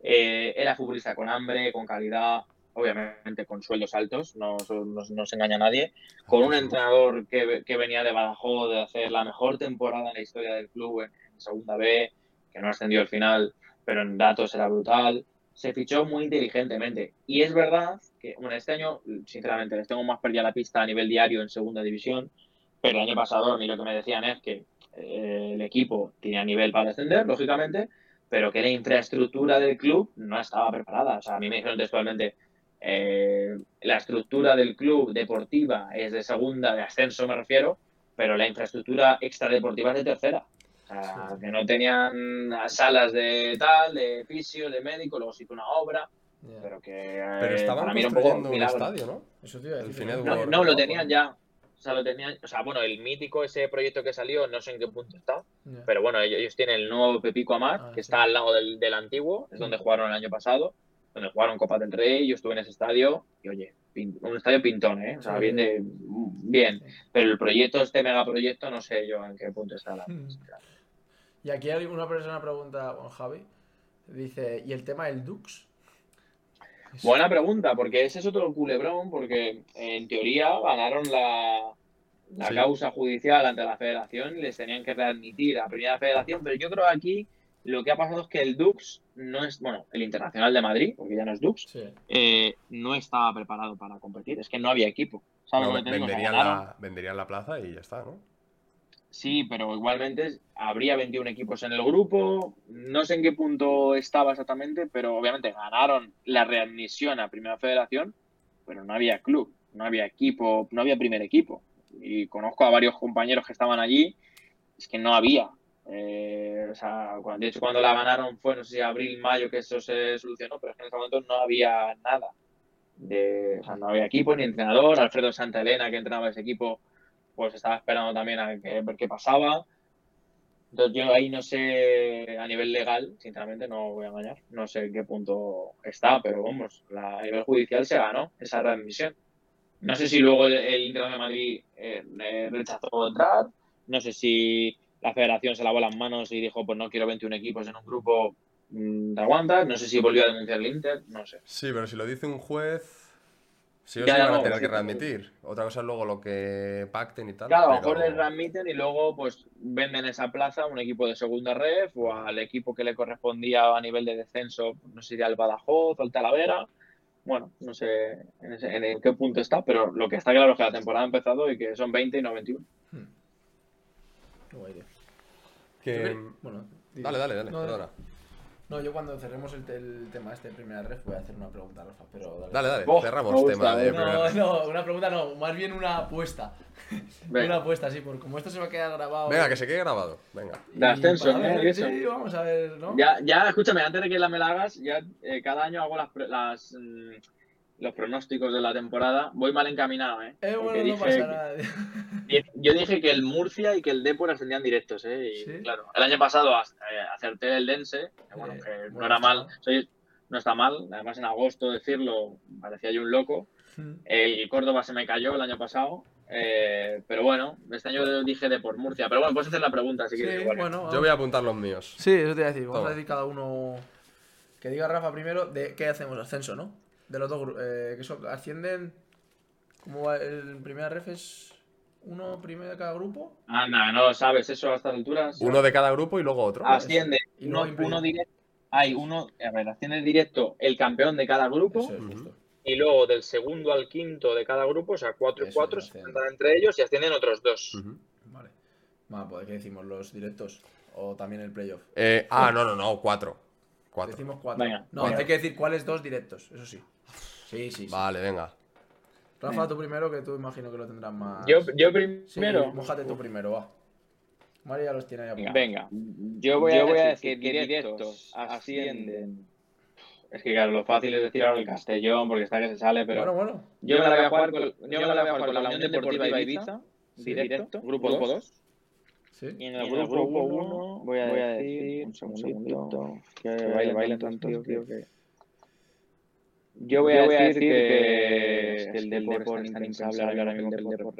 eh, era futbolista con hambre, con calidad, obviamente con sueldos altos, no, no, no se engaña a nadie, con un entrenador que, que venía de Badajoz de hacer la mejor temporada en la historia del club en, en Segunda B, que no ascendió al final, pero en datos era brutal. Se fichó muy inteligentemente. Y es verdad que, bueno, este año, sinceramente, les tengo más perdida la pista a nivel diario en Segunda División, pero el año pasado a lo que me decían es que eh, el equipo tenía nivel para descender, lógicamente, pero que la infraestructura del club no estaba preparada. O sea, a mí me dijeron textualmente, eh, la estructura del club deportiva es de segunda, de ascenso me refiero, pero la infraestructura extradeportiva es de tercera. Sea, que no tenían salas de tal, de fisio, de médico, luego se hizo una obra, pero que eh, Pero estaban para mí era un un estadio, ¿no? Eso a El Finet No, no, lo tenían ya. O sea, lo tenían, o sea, bueno, el mítico ese proyecto que salió, no sé en qué punto está, pero bueno, ellos, ellos tienen el nuevo Pepico Amar, Ah, que sí. está al lado del, del antiguo, es donde jugaron el año pasado, donde jugaron Copa del Rey, yo estuve en ese estadio, y oye, pin- un estadio pintón, ¿eh? O sea, Sí. bien, de, bien, pero el proyecto, este megaproyecto, no sé yo en qué punto está. La, Mm. Y aquí hay una persona pregunta, bueno, Javi, dice, ¿y el tema del Dux? Buena pregunta, porque ese es otro culebrón, porque en teoría ganaron la, la Sí. causa judicial ante la federación y les tenían que readmitir a primera federación, pero yo creo que aquí lo que ha pasado es que el Dux no es, bueno, el Internacional de Madrid, porque ya no es Dux, Sí. eh, no estaba preparado para competir, es que no había equipo. Venderían, la, venderían la plaza y ya está, ¿no? Sí, pero igualmente habría 21 equipos en el grupo. No sé en qué punto estaba exactamente, pero obviamente ganaron la readmisión a Primera Federación, pero no había club, no había equipo, no había primer equipo. Y conozco a varios compañeros que estaban allí, es que no había. Eh, o cuando- de hecho, cuando la ganaron fue, no sé si abril, mayo, que eso se solucionó, pero en ese momento no había nada. De, o sea, no había equipo ni entrenador. Alfredo Santa Elena, que entrenaba ese equipo, pues estaba esperando también a que- ver qué pasaba. Entonces yo ahí no sé, a nivel legal, sinceramente no voy a engañar, no sé en qué punto está, pero vamos, la, a nivel judicial se ganó esa readmisión. No sé si luego el, el Inter de Madrid eh, rechazó entrar, no sé si la federación se lavó las manos y dijo, pues no quiero 21 equipos en un grupo, mm, te aguantas, no sé si volvió a denunciar el Inter, no sé. Sí, pero si lo dice un juez. Sí o Ya, sí ya, van a no, tener sí, que sí. readmitir. Otra cosa es luego lo que pacten y tal. Claro, a lo pero- mejor les readmiten y luego pues venden esa plaza a un equipo de segunda ref o al equipo que le correspondía a nivel de descenso, no sé si al Badajoz o al Talavera. Bueno, no sé en, ese- en el qué punto está, pero lo que está claro es que la temporada ha empezado y que son 20 y no 21. Qué guay, tío. que- Bueno, di- Dale, dale, dale, no, perdona. No, yo cuando cerremos el, el tema este, primera ref, voy a hacer una pregunta, Rafa, pero dale. Dale, dale, Oh, cerramos gusta, tema de primera No, no, una pregunta no, más bien una apuesta. Venga. Una apuesta, sí, porque como esto se va a quedar grabado. Venga, que se quede grabado. Venga. De ascenso, ¿no? ver. Sí, vamos a ver, ¿no? Ya, ya, escúchame, antes de que la me la hagas, ya eh, cada año hago las, pre- las mm, los pronósticos de la temporada. Voy mal encaminado, ¿eh? Eh, Porque bueno, no dije- pasa nada. Yo dije que el Murcia y que el Depor ascendían directos, ¿eh? Y, ¿Sí? claro, el año pasado as- eh, acerté el Dense, que, bueno, Eh, que no era mal, soy, no está mal, además en agosto decirlo, parecía yo un loco. El Córdoba se me cayó el año pasado, eh, pero bueno, este año dije Depor, Murcia. Pero bueno, puedes hacer la pregunta si Sí, quieres. igual. bueno. Yo voy a apuntar los míos. Sí, eso te iba a decir. Vamos Toma. a decir cada uno. Que diga Rafa primero de qué hacemos, ascenso, ¿no? De los dos grupos. Eh, que son, ascienden. ¿Cómo va? El primera ref es uno primero de cada grupo. Anda, no sabes eso a estas alturas. Uno de cada grupo y luego otro. Asciende Y uno, directo. Hay uno, a ver, asciende directo el campeón de cada grupo. Eso es justo. y luego del segundo al quinto de cada grupo, o sea, 4 y Eso 4, es, se enfrentan entre ellos y ascienden otros dos. Ujú. Vale. Vale, pues ¿qué decimos? ¿Los directos? ¿O también el playoff? Eh, ah, no, no, no, cuatro. Cuatro. Decimos cuatro. Venga, no, venga. hay que decir cuáles dos directos, eso sí. Sí, sí. sí. Vale, venga. Rafa, tú primero, que tú imagino que lo tendrás más. Yo, yo Sí, primero. Mójate tú primero, va. María ya los tiene ahí apuntados. Venga, yo voy, a, decir que directos ascienden. Es que claro, lo fácil es decir ahora el Castellón porque está que se sale, pero Bueno, bueno. yo, me la voy a jugar con, yo me la voy a jugar con la Unión Deportiva Ibiza, directo, grupo 2. Sí. Y en el grupo 1 voy a decir, un segundito, que baile, baile tanto, tío, que... Yo voy a decir que, el Depor es tan impensable ahora mismo que el Depor...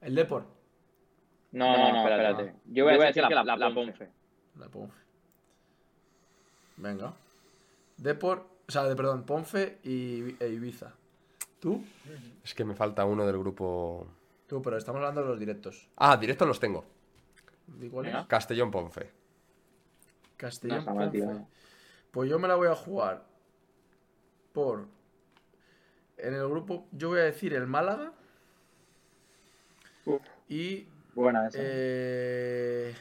El Depor. No, no, no, espérate. Yo voy a decir que la, la Ponfe. La Ponfe. Venga. Depor, o sea, de, perdón, Ponfe y e Ibiza. ¿Tú? Es que me falta uno del grupo. Tú, pero estamos hablando de los directos. Ah, directos los tengo. Castellón Ponfe. Castellón No está Ponfe. Pues yo me la voy a jugar por. En el grupo, yo voy a decir el Málaga. Uf. Y. Buena esa. eh,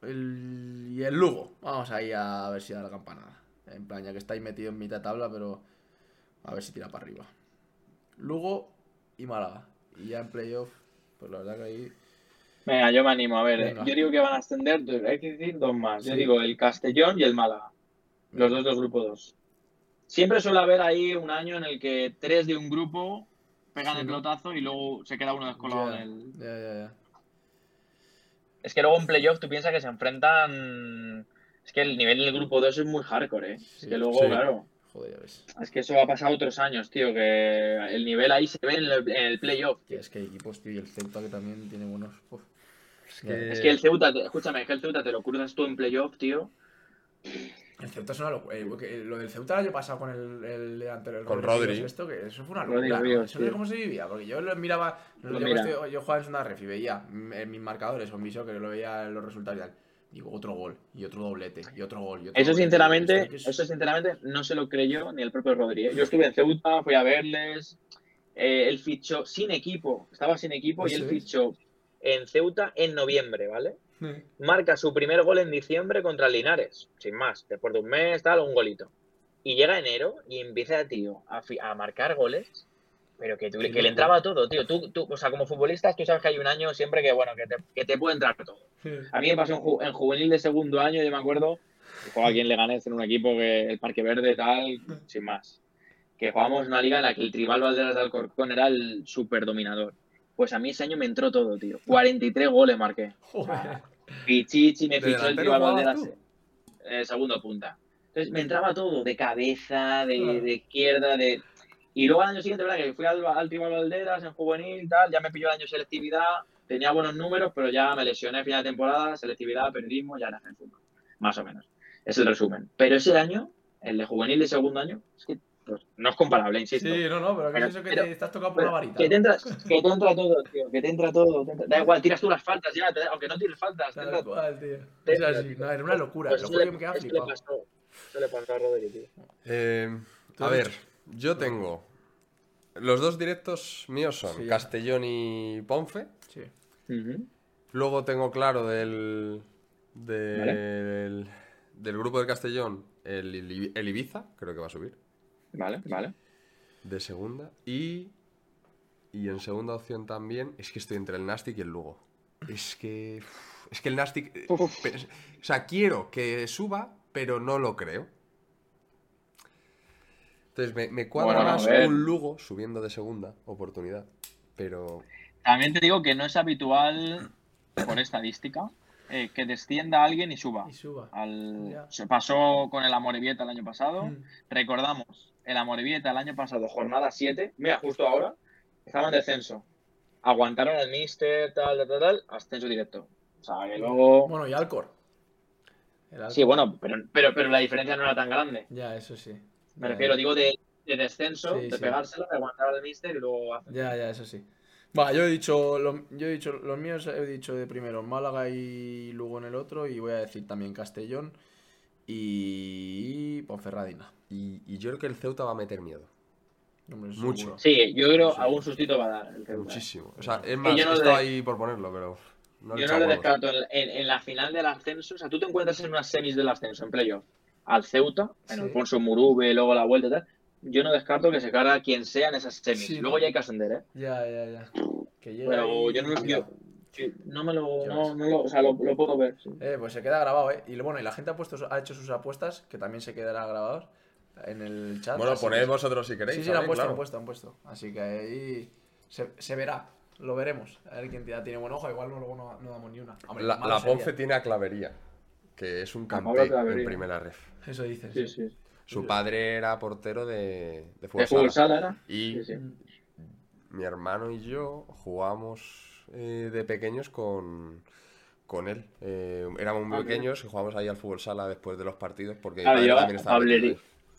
el, y el Lugo. Vamos ahí a ver si da la campanada. En plan, ya que está ahí metido en mitad tabla, pero a ver si tira para arriba. Lugo y Málaga. Y ya en playoff, pues la verdad que ahí. Venga, yo me animo. A ver, eh, yo digo que van a ascender, hay que decir dos más. Yo digo el Castellón y el Málaga. Los dos del grupo 2. Siempre suele haber ahí un año en el que tres de un grupo pegan Sí, el pelotazo y luego se queda uno descolado Ya, en el... ya, ya, ya. Es que luego en playoff tú piensas que se enfrentan... Es que el nivel del grupo 2 es muy hardcore, ¿eh? Sí, es que luego, sí. claro, Joder, ya ves. es que eso ha pasado otros años, tío, que el nivel ahí se ve en el, el playoff. Es que hay equipos, tío, y el Celta que también tiene buenos. uf. Es que... Es que el Ceuta, te- escúchame, es que el Ceuta te lo cruzas tú en playoff, tío. El Ceuta es una locura. eh, que lo del Ceuta el año pasado con el, el delantero, el Con Rodri. Ríos, Esto, que eso fue una Rodri locura. ¿no? Eso no sé cómo se vivía, porque yo lo miraba. Yo, mira. estoy- yo jugaba en una ref y veía en mis marcadores o en mi que lo veía en los resultados y tal. Digo, otro gol, y otro doblete, y otro gol. Y otro Eso doblete. sinceramente, eso sinceramente no se lo creyó ni el propio Rodri. ¿eh? Yo estuve en Ceuta, fui a verles, eh, él fichó sin equipo, estaba sin equipo y él es. fichó en Ceuta en noviembre, ¿vale? Sí. Marca su primer gol en diciembre contra Linares, sin más, después de un mes, tal, un golito. Y llega enero y empieza, tío, a, a marcar goles, pero que, tú- que le entraba todo, tío. Tú, tú, o sea, como futbolista, tú sabes que hay un año siempre que, bueno, que te, que te puede entrar todo. A mí me pasó en, ju- en juvenil de segundo año, yo me acuerdo, que jugaba aquí en Leganés en un equipo que el Parque Verde tal, sin más. Que jugábamos una liga en la que el Tribal Valderas de Alcorcón era el super dominador. Pues a mí ese año me entró todo, tío. 43 goles marqué. Joder. Pichichi me ¿De fichó el jugabas Valderas. eh, segundo punta. Entonces me entraba todo, de cabeza, de, Claro. de izquierda, de. Y luego al año siguiente, ¿verdad? Que fui al, al Tribal Valderas en juvenil, tal, ya me pilló el año selectividad, tenía buenos números, pero ya me lesioné a final de temporada, selectividad, periodismo, ya era en fútbol. Más o menos. Es el resumen. Pero ese año, el de juvenil de segundo año, es que pues, no es comparable, insisto. Sí, no, no, pero ¿qué Pero- es eso que pero- te estás tocando por la varita? que, te entra, que te entra todo, tío, que te entra todo. te entra- Da igual, tiras tú las faltas ya, te da- aunque no tires faltas. entra- cual, tío. te Es así, no, era una locura. Pues lo eso le- que me eso le pasó- eso le pasó a Rodri, tío. Eh, ¿Tú a ver, yo tengo. Los dos directos míos son Sí. Castellón y Ponfe. Sí. Luego tengo claro del. Del, del grupo de Castellón el, el Ibiza, creo que va a subir. Vale, vale. De segunda. Y. Y en segunda opción también. Es que estoy entre el Nastic y el Lugo. Es que. Es que el Nastic. eh, pero- o sea, quiero que suba, pero no lo creo. Entonces me, me cuadra Bueno, más un Lugo subiendo de segunda oportunidad. Pero. También te digo que no es habitual, por estadística, eh, que descienda alguien y suba. Y suba. Al... Se pasó con el Amorebieta el año pasado. Mm. Recordamos, el Amorebieta el año pasado, jornada 7, mira, justo ahora, estaba en descenso. Aguantaron el Mister, tal, tal, tal, tal, ascenso directo. O sea, que luego... Bueno, y Alcor. El Alcor. Sí, bueno, pero, pero, pero la diferencia no era tan grande. Ya, eso sí. Me Ya, refiero, ya. digo, de, de descenso, Sí, de sí. pegárselo, de aguantar al Mister y luego... ascenso. Ya, ya, eso sí. Va, yo he dicho, lo- yo he dicho, los míos he dicho de primero Málaga y Lugo en el otro y voy a decir también Castellón y Ponferradina. Y, y yo creo que el Ceuta va a meter miedo. Hombre, Mucho. Sí, yo creo algún sustito va a dar. el Ceuta. Muchísimo. O sea, es más, yo no estaba le- ahí por ponerlo, pero. No Yo no huevos. descarto en, en- en la final del ascenso. O sea, tú te encuentras en unas semis del ascenso, en playoff, al Ceuta, en Sí. Alfonso Murube, luego la vuelta y tal. Yo no descarto que se carga quien sea en esas semis. Sí, luego ¿no? ya hay que ascender, ¿eh? Ya, ya, ya. Que llega Pero ahí- yo no, yo- no me lo. Ya No, ves. no lo o sea, lo, lo puedo ver. sí. Eh, pues se queda grabado, ¿eh? Y bueno, y la gente ha, puesto, ha hecho sus apuestas, que también se quedará grabados en el chat. Bueno, poned que- vosotros si queréis. Sí, sí, lo han puesto, claro. han puesto, han puesto. Así que ahí se, se verá, lo veremos. A ver quién ya tiene buen ojo, igual no, luego no, no damos ni una. Hombre, La, la. Ponce tiene a Clavería, que es un campeón en primera ref. Eso dices. Sí, sí. Su padre era portero de, de De fútbol fútbol sala. sala era. Y Sí, sí. mi hermano y yo jugábamos eh, de pequeños con, con él. Eh, éramos muy Ah, pequeños y jugábamos ahí al fútbol sala después de los partidos porque Ah, yo también a estaba.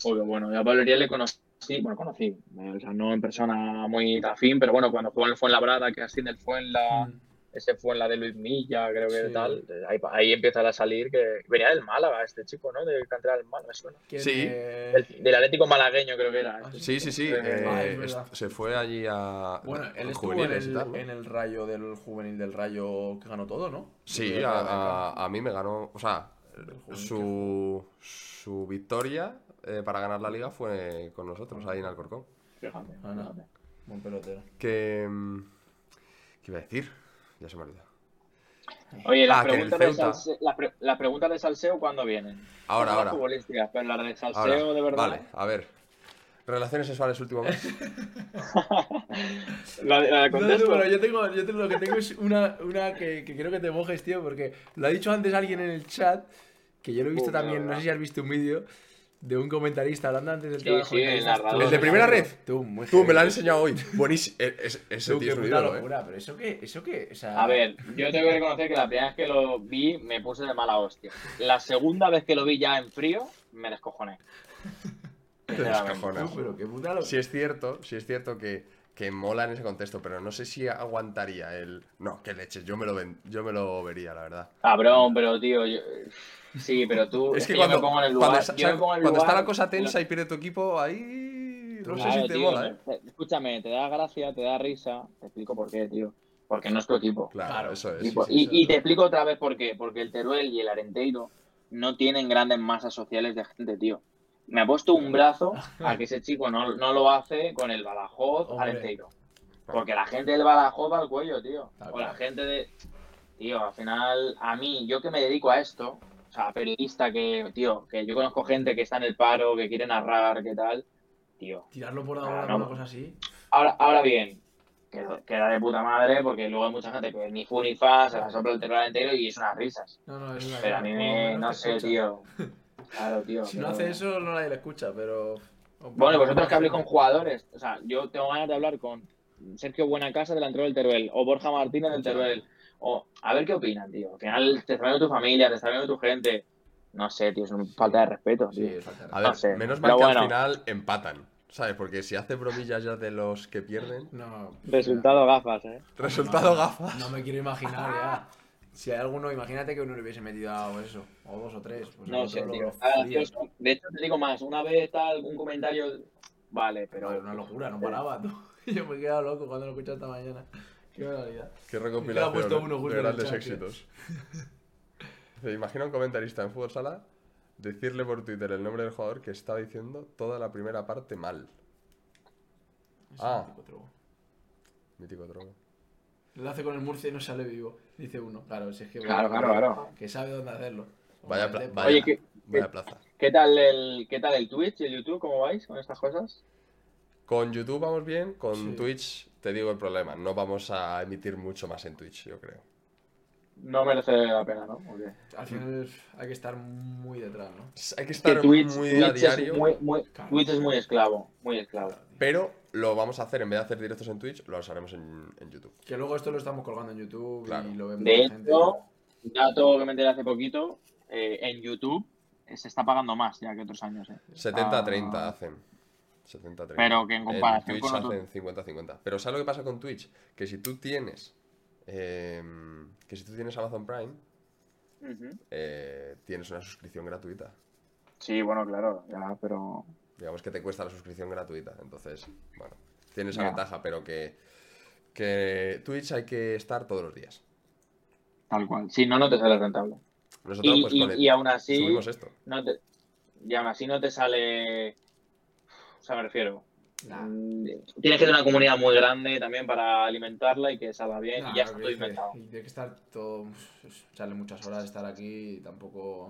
Obvio, bueno, yo a Pablo Ariel le conocí, bueno, conocí, o sea, no en persona muy afín, pero bueno, cuando jugó en el Fuenlabrada, que asciende el Fuenla, Mm. Ese fue en la de Luis Milla, creo que Sí. tal, eh, ahí, ahí empieza a salir que venía del Málaga este chico, ¿no? De cantera del Málaga, me suena. ¿Quién, Sí. eh, Del, del Atlético malagueño creo que era. Ah, este Sí, sí, sí. Eh, eh, Ah, verdad. se fue allí a Bueno, él a estuvo en el, tal, ¿no? en el rayo del juvenil del rayo que ganó todo, ¿no? Sí, a, a- a mí me ganó, o sea, su, su victoria eh, para ganar la liga fue con nosotros ahí en Alcorcón. Fíjate, Ah, no. fíjate. Buen pelotero. Que, mm, ¿Qué iba a decir? Ya se me olvidó. Oye, las Ah, preguntas, de salseo, las, pre- las preguntas de salseo, ¿cuándo vienen? Ahora, No ahora. futbolísticas, pero las de salseo Ahora, de verdad. Vale, a ver. Relaciones sexuales último mes. la, de- la No, pero yo tengo, yo tengo- lo que tengo es una, una que, que quiero que te mojes, tío, porque lo ha dicho antes alguien en el chat, que yo lo he visto también, no sé si has visto un vídeo de un comentarista hablando antes del Sí, tema de sí, el comentaristas. narrador. ¿El de primera red? Tú, muy Tú, me lo han heavy. enseñado hoy. Buenísimo. E- es- Ese Tú, tío es puta ¿eh? locura, pero eso qué, eso qué, o sea... A ver, yo tengo que reconocer que la primera vez que lo vi me puse de mala hostia. La segunda vez que lo vi ya en frío, me descojoné. Te descojonas. Pero qué puta locura. Sí es cierto, sí es cierto que, que mola en ese contexto, pero no sé si aguantaría el... No, qué leches, yo me lo, ven- yo me lo vería, la verdad. Cabrón, pero tío, yo... Sí, pero tú... Es que yo cuando, me pongo en el cuando, lugar. sa- yo me pongo en el cuando está lugar- la cosa tensa y pierde tu equipo, ahí... No sé si te tío, mola, ¿eh? te- Escúchame, te da gracia, te da risa. Te explico por qué, tío. Porque no es tu equipo. Claro, Claro, eso es. Sí, sí, y te explico otra vez por qué. Porque el Teruel y el Arenteiro no tienen grandes masas sociales de gente, tío. Me ha puesto un brazo a que ese chico no, no lo hace con el Badajoz Hombre. Arenteiro. Porque la gente del Badajoz va al cuello, tío. Tal O la gente de... Tío, al final, a mí, yo que me dedico a esto, o sea, periodista que, tío, que yo conozco gente que está en el paro, que quiere narrar, que tal, tío. Tirarlo por Ah, ahora no. una cosa así. Ahora, ahora bien, queda, queda de puta madre porque luego hay mucha gente que ni fu ni fa, se la sopla el terror entero y es unas risas. No, no, es una Pero a mí me, no sé, tío. Claro, tío. Si no pero- hace eso, no nadie le escucha, pero... Bueno, vosotros que habléis con jugadores, o sea, yo tengo ganas de hablar con Sergio Buenacasa, delantero del Teruel, o Borja Martínez del Teruel, o a ver qué opinan, tío. Al final te está viendo tu familia, te está viendo tu gente. No sé, tío, es una falta de respeto. Sí, tío. es falta de A No ver, sé, menos pero mal que bueno. al final empatan, ¿sabes? Porque si hace bromillas ya de los que pierden, No, Resultado gafas, ¿eh? resultado no, gafas. No me quiero imaginar ya. Si hay alguno, imagínate que uno le hubiese metido a eso, o dos o tres. Pues No sé, tío. gracioso. De hecho, te digo más, una vez tal, un comentario. Vale, Pero era una locura, no paraba, tú. Yo me he quedado loco cuando lo escuché esta mañana. Qué barbaridad. Qué recopilación puesto ¿eh? uno justo de grandes chat, éxitos. Se imagina un comentarista en fútbol sala decirle por Twitter el nombre del jugador que está diciendo toda la primera parte mal. Ah. mítico truco. Mítico trono. Lo hace con el Murcia y no sale vivo, dice uno. Claro, si es que. Claro, claro, claro. Que sabe dónde hacerlo. Vaya, pla- Obviamente, vaya, Oye, ¿qué- vaya plaza. ¿Qué tal, el, ¿Qué tal el Twitch y el YouTube? ¿Cómo vais con estas cosas? Con YouTube vamos bien, con Sí. Twitch te digo el problema. No vamos a emitir mucho más en Twitch, yo creo. No merece la pena, ¿no? ¿O qué? Al final hay que estar muy detrás, ¿no? Hay que Que estar Twitch, muy Twitch a es diario, muy, muy- Claro. Twitch es muy esclavo, muy esclavo. pero lo vamos a hacer en vez de hacer directos en Twitch, lo haremos en, en YouTube. Que luego esto lo estamos colgando en YouTube Claro. y lo vemos De gente. hecho, dato que me enteré hace poquito, eh, en YouTube eh, se está pagando más ya que otros años. Eh. 70-30 Ah, hacen. 70-30. Pero que en comparación Twitch con otro- hacen 50-50. Pero ¿sabes lo que pasa con Twitch? Que si tú tienes. eh, que si tú tienes Amazon Prime, eh, tienes una suscripción gratuita. Sí, bueno, claro, ya, pero... Digamos que te cuesta la suscripción gratuita. Entonces, bueno, tiene esa ventaja, pero que. Que Twitch hay que estar todos los días. Tal cual. Si no, no te sale rentable. Nosotros, Y, pues, y- con el- y aún así, subimos esto. no te, y aún así no te sale... O sea, me refiero... Nah. mm, Tienes que tener una comunidad muy grande también para alimentarla y que salga bien Nah, y ya está que todo inventado. Tiene que estar todo. Echarle muchas horas de estar aquí y tampoco.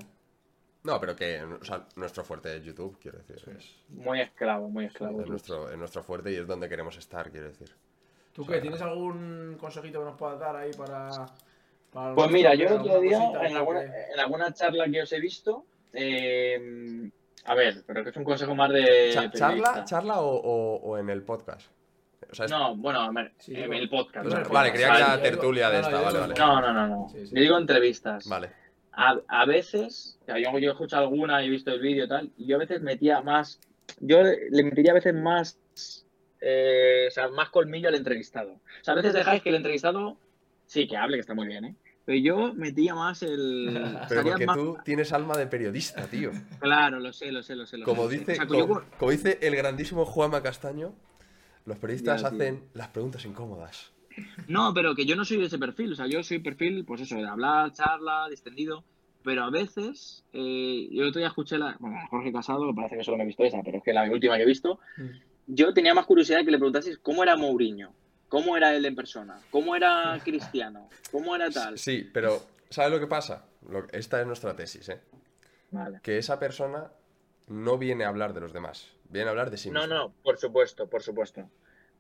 No, pero que o sea, nuestro fuerte es YouTube, quiero decir. Es, Muy esclavo, muy esclavo. es nuestro, es nuestro fuerte y es donde queremos estar, quiero decir. ¿Tú O sea, qué? ¿Tienes algún consejito que nos puedas dar ahí para. para Pues mira, yo el otro día, en alguna, en alguna charla que os he visto, eh, a ver, pero que es un consejo más de Cha-. ¿Charla, charla o, o- o en el podcast? O sea, es- No, bueno, a ver, Sí, en digo- el podcast. Vale, ¿no? vale, creía que era tertulia de esta, vale, vale. No, no, no, no. Sí, sí. Yo digo entrevistas. Vale. A, a veces, o sea, yo, yo he escuchado alguna y he visto el vídeo y tal, y yo a veces metía más, yo le metería a veces más, eh, o sea, más colmillo al entrevistado. O sea, a veces dejáis que el entrevistado, sí, que hable, que está muy bien, ¿eh? Pero yo metía más el... Pero porque más- tú tienes alma de periodista, tío. Claro, lo sé, lo sé, lo sé. lo Como sé. dice, O sea, que yo- como, dice el grandísimo Juanma Castaño, los periodistas Ya, tío. hacen las preguntas incómodas. No, pero que yo no soy de ese perfil. O sea, yo soy perfil, pues eso, de hablar, charla, distendido. Pero a veces, eh, yo el otro día escuché la. Bueno, Jorge Casado, me parece que solo me he visto esa, pero es que la última que he visto. Mm. Yo tenía más curiosidad que le preguntases cómo era Mourinho, cómo era él en persona, cómo era Cristiano, cómo era tal. Sí, pero ¿sabes lo que pasa? Lo- esta es nuestra tesis, ¿eh? Vale. Que esa persona no viene a hablar de los demás, viene a hablar de sí No, mismo. no, por supuesto, por supuesto.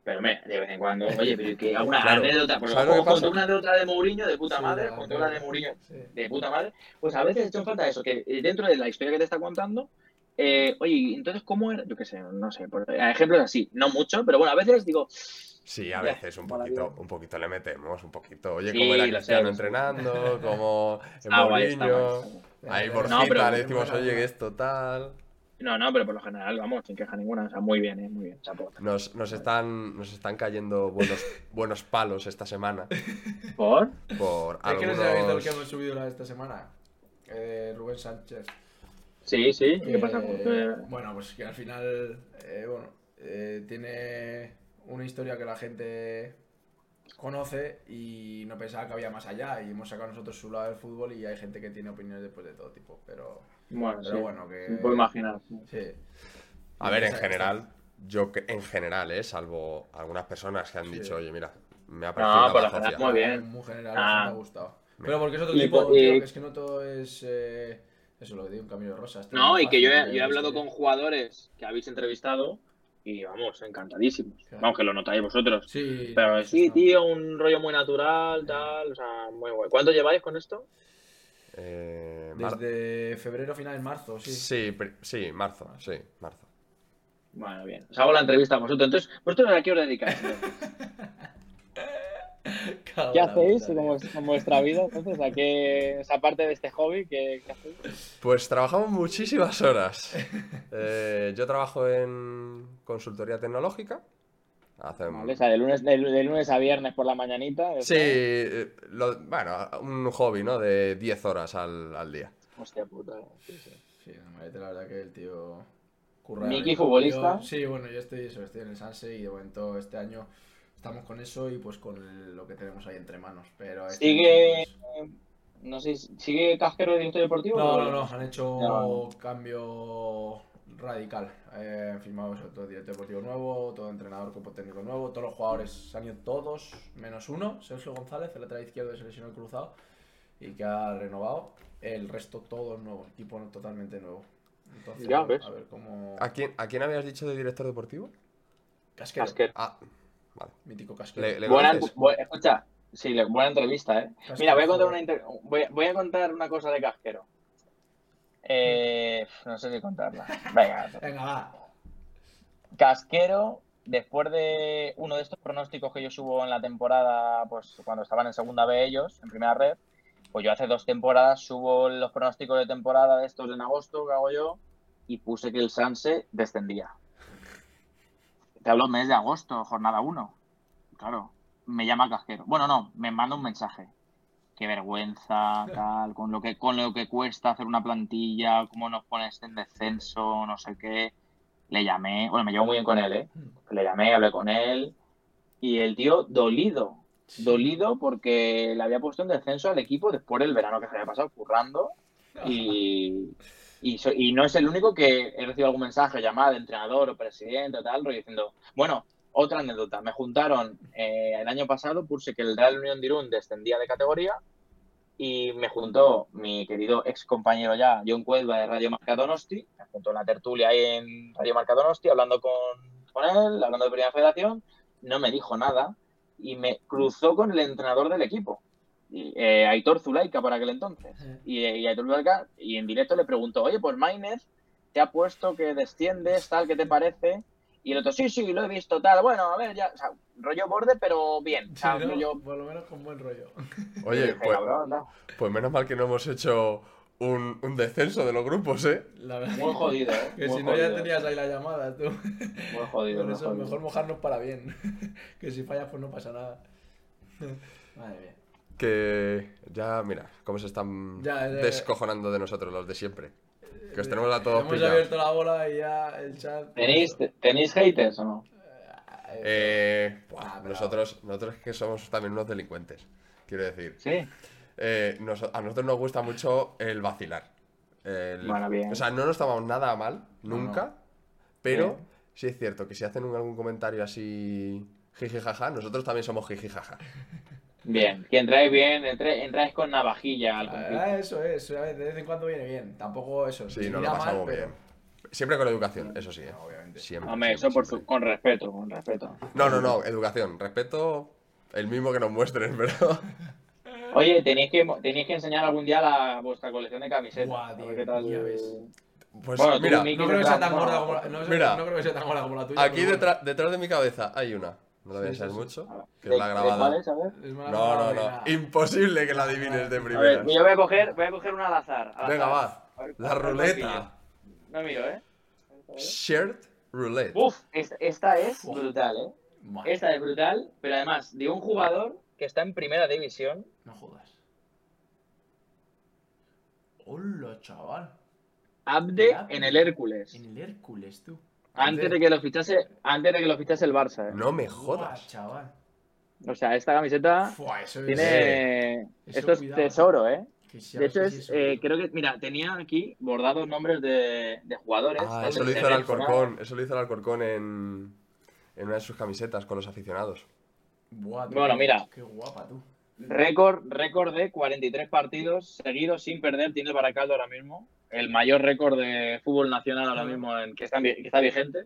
Pero me, de vez en cuando, oye, pero que alguna Claro. anécdota, porque ¿Sabes lo que como conté pasa? una anécdota de Mourinho de puta Sí, madre, conté una de Mourinho Sí. de puta madre, pues a veces he hecho en falta eso, que eh, dentro de la historia que te está contando, eh, oye, entonces, ¿cómo era? Yo qué sé, no sé, por, ejemplos así, no mucho, pero bueno, a veces digo, Sí, a veces un poquito, un poquito le metemos, un poquito. Oye, Sí, cómo era Cristiano entrenando, cómo en ah, guay, está Mourinho. guay, está guay. Ahí No, por pero- cita le decimos, oye, que esto tal. No, no, pero por lo general, vamos, sin queja ninguna, o sea, muy bien, eh, muy bien, chapo. Nos, nos, están, nos están cayendo buenos, buenos palos esta semana ¿Por? por Es que no se ha visto el algunos... que hemos subido la- esta semana. Eh, Rubén Sánchez. Sí, sí, ¿qué Eh, pasa? Porque- Bueno, pues que al final, eh, bueno, eh, tiene una historia que la gente conoce y no pensaba que había más allá y hemos sacado nosotros su lado del fútbol y hay gente que tiene opiniones después de todo tipo, pero, Bueno, pero sí, bueno, que... me puedo imaginar. sí. Sí. A ver, en general, yo que- en general, ¿eh? Salvo algunas personas que han Sí. dicho, oye, mira, me ha No, parecido por una lo general, bazofia". muy bien. Muy general, Ah. me ha gustado. Pero porque es otro Y tipo, po- tío, y- que es que no todo es... eh, eso lo que digo, un camino de rosas. No, y que yo he, yo he hablado con jugadores que habéis entrevistado y vamos, encantadísimos. Claro. Vamos, que lo notáis vosotros. Sí, Pero sí, tío, un rollo muy natural, tal, o sea, muy guay. ¿Cuánto lleváis con esto? Eh, mar- Desde febrero, finales, marzo, sí. Sí, marzo, sí, marzo. Bueno, bien. Os hago la entrevista a vosotros. Entonces, ¿vosotros a qué os dedicáis? ¿Qué hacéis con, vuestra vida? Entonces, ¿a qué, esa parte de este hobby, ¿qué, qué hacéis? Pues trabajamos muchísimas horas. Eh, yo trabajo en consultoría tecnológica. Hacemos... Vale, o sea, de lunes, de, de lunes a viernes por la mañanita. Sí, eh, lo- bueno, un hobby, ¿no? De 10 horas al, al día. Hostia puta. sí, sí. Sí, la verdad que el tío curra. Miki, futbolista. Yo- sí, bueno, yo estoy, eso, estoy en el Sanse y de momento este año estamos con eso y pues con el- lo que tenemos ahí entre manos. Pero este Sigue. pues, No sé, ¿sigue Casquero de director deportivo? No, o- no, no, han hecho No. cambio radical. Eh, han firmado eso, todo director deportivo nuevo, todo entrenador, cuerpo técnico nuevo, todos los jugadores se han ido todos, menos uno, Sergio González, el lateral izquierdo de selección cruzado, y que ha renovado. El resto todo nuevo, equipo totalmente nuevo. Entonces, Ya a ver- ves. a ver cómo... ¿A quién, ¿A quién habías dicho de director deportivo? Casquero, Casquero. Ah, vale. mítico Casquero. Le- le- Buena, conoces? bu- escucha, sí, le- buena entrevista, ¿eh? Casquero Mira, voy a contar una, inter- voy, voy a contar una cosa de Casquero. Eh, no sé si contarla. Venga, Venga, va. Casquero, después de uno de estos pronósticos que yo subo en la temporada, pues cuando estaban en segunda B ellos, en primera red, pues yo hace dos temporadas subo los pronósticos de temporada de estos en agosto que hago yo y puse que el Sanse descendía. Te hablo mes de agosto, jornada 1. Claro, me llama Casquero. Bueno, no, me manda un mensaje. Qué vergüenza, tal, con lo que con lo que cuesta hacer una plantilla, cómo nos pones en descenso, no sé qué. Le llamé, bueno, me llevo muy bien con él, ¿eh? Le llamé, hablé con él y el tío dolido, dolido porque le había puesto en descenso al equipo después del verano que se había pasado currando y, y, so- y no es el único que he recibido algún mensaje, llamada de entrenador o presidente o tal, diciendo, bueno, otra anécdota, me juntaron eh, el año pasado, puse que el Real Unión de Irún descendía de categoría y me juntó mi querido ex compañero ya, John Cuelva de Radio Marca Donosti, me juntó en la tertulia ahí en Radio Marca Donosti, hablando con, con él, hablando de Primera Federación, no me dijo nada y me cruzó con el entrenador del equipo, eh, Aitor Zulaika por aquel entonces. Y, y Aitor Zulaika, y en directo le preguntó, oye, pues Maines te ha puesto que desciendes, tal, ¿qué te parece? Y el otro, sí, sí, lo he visto, tal, bueno, a ver, ya, o sea, rollo borde, pero bien, o Sí, rollo... Por lo menos con buen rollo. Oye, Dije, pues, "Cabrón, no". pues menos mal que no hemos hecho un, un descenso de los grupos, ¿eh? La verdad Muy jodido, ¿eh? Que Muy si no ya tenías ahí la llamada, tú. Muy jodido, Por eso jodido. mejor mojarnos para bien. que si fallas, pues no pasa nada. Madre mía. Que ya, mira, cómo se están Ya, ya. descojonando de nosotros los de siempre. Que os tenemos a todos Hemos pillados. abierto la bola y ya el chat. ¿Tenéis, ¿Tenéis haters o no? Eh, buah, Ah, pero- nosotros, nosotros que somos también unos delincuentes, quiero decir. Sí. Eh, nos- a nosotros nos gusta mucho el vacilar. El- Bueno, bien. O sea, no nos tomamos nada mal, nunca, no. pero Bien. sí es cierto que si hacen un- algún comentario así jiji jaja, nosotros también somos jiji jaja. Bien. Que entráis bien, entráis con navajilla al Ah, eso es, de vez en cuando viene bien. Tampoco eso. Sí, nos lo mal, pasamos pero- bien. Siempre con educación, eso sí, ¿eh? Obviamente. Siempre. Hombre, eso por su- con respeto, con respeto. No, no, no, educación. Respeto el mismo que nos muestren, pero. Oye, tenéis que, tenéis que enseñar algún día la, vuestra colección de camisetas. Ver tío, qué tal. ya ves. Pues Bueno, mira, No creo que sea tan gorda como la, no, sé- mira. no creo que sea tan gorda como la tuya. aquí detrás, detrás de mi cabeza hay una. No la voy a mucho, que ¿De- es la grabada. Es No, no, no. Imposible que la adivines de A ver, primeras. yo voy a coger, voy a coger una al azar. al Venga, azar. va. Ver, La ruleta. No miro, ¿eh? Shared roulette. Uf, esta, esta es Uf. brutal, ¿eh? Esta es brutal, pero además de un jugador que está en primera división. No jodas. Hola, chaval. Abde Abde. en el Hércules. En el Hércules, tú. Antes de que lo fichase, antes de que lo fichase el Barça, ¿eh? No me jodas. chaval. O sea, esta camiseta Fua, eso es. tiene. Eso Esto es cuidado. tesoro, ¿eh? De hecho, es, eso- eh, creo que, mira, tenía aquí bordados nombres de, de jugadores. Ah, eso lo hizo el. Alcorcón. Eso lo hizo el Alcorcón en, en una de sus camisetas con los aficionados. Buah, Bueno, mira. Qué guapa, tú. Récord, récord de 43 partidos seguidos sin perder tiene el Baracaldo ahora mismo. El mayor récord de fútbol nacional ahora mismo en, que, está, que está vigente.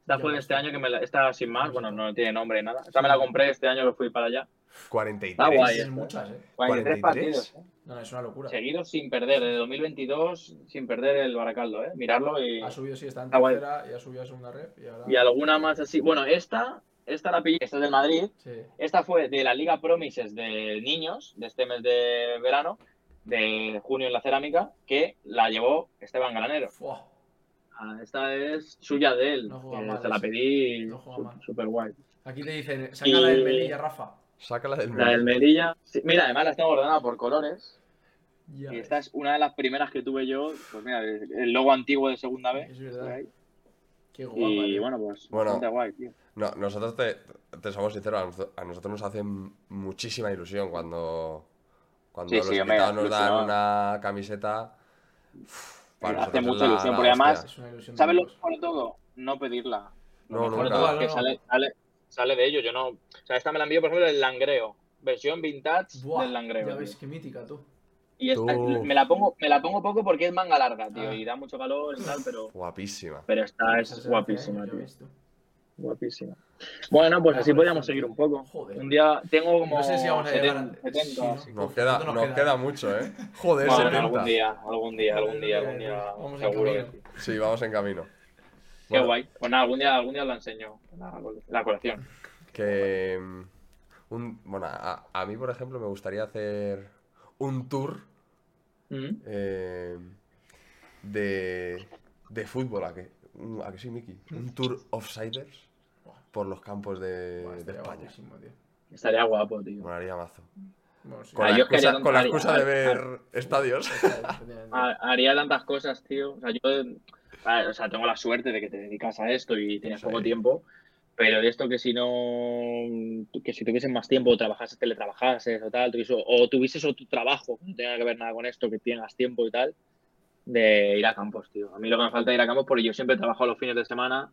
Esta fue ves este año que me la, esta sin más, bueno, no tiene nombre ni nada. Esta me la compré este año que fui para allá. 43. Está guay, Es eh. muchas, eh. 43 43. partidos. ¿eh? No, es una locura. Seguidos sin perder, desde 2022 sin perder el Baracaldo, ¿eh? Mirarlo y, Ha subido, sí, está en tercera y ha subido a segunda red. Y ahora. y alguna más así. Bueno, esta esta la pillé, esta es del Madrid. Sí. Esta fue de la Liga Promises de niños, de este mes de verano, de junio en la cerámica, que la llevó Esteban Granero. Fua. Ah, Esta es suya de él. No juega que mal se la pedí No juega mal. súper guay. Aquí te dicen, sácala del Y- Melilla, Rafa. Sácala del La del Melilla. sí, mira, además la tengo ordenada por colores. Ya Y ves. esta es una de las primeras que tuve yo. Pues mira, el logo antiguo de segunda vez. Es verdad. Qué guapa. Y tío. bueno, pues Bueno. bastante guay, tío. No, nosotros te, te somos sinceros, a nosotros, a nosotros nos hace muchísima ilusión cuando, cuando Sí, los sí, invitados nos dan una camiseta. para Hace mucha la- ilusión, la porque además- ¿Sabes lo mejor de todo? No pedirla. No, Lo mejor de todo es que No, no. sale, sale, sale de ello. Yo no. O sea, esta me la envió, por ejemplo, el Langreo. Versión vintage Buah, del Langreo. Ya ves, qué mítica tú. Y esta- me la pongo, me la pongo poco porque es manga larga, tío. Ah. Y da mucho calor y tal, pero. Guapísima. Pero esta es guapísima, tío. Guapísima. Bueno, pues Ah, así por podríamos seguir un poco. Joder. Un día tengo como No sé si vamos a llegar 70, a- 70, sí, ¿no? así. Nos queda, ¿cuánto nos nos queda? queda mucho, ¿eh? Joder, Bueno, 70. algún día, algún día, algún día, algún día, Vamos en seguro que camino. sí. Sí, vamos en camino. Qué Bueno, guay. Pues nada, algún día, algún día os la enseño, la, la colección. Que. mm, Un, bueno, a, a mí, por ejemplo, me gustaría hacer un tour Mm. eh, de, de fútbol. ¿A que, un- ¿A que sí, Miki? Un tour offsiders por los campos de, Buah, de España. guapísimo, tío. Estaría guapo, tío. Molaría mazo. Bueno, sí. Con, Ah, la excusa, con la haría- excusa de haría- ver estadios. Ha- Haría tantas cosas, tío. O sea, yo o sea, tengo la suerte de que te dedicas a esto y tienes Sí. poco tiempo. Pero de esto que si no, que si tuvieses más tiempo, trabajases, teletrabajases o tal, tuviese- o tuvieses otro trabajo que no tenga que ver nada con esto, que tengas tiempo y tal, de ir a campos, tío. A mí lo que me falta es ir a campos porque yo siempre he trabajado los fines de semana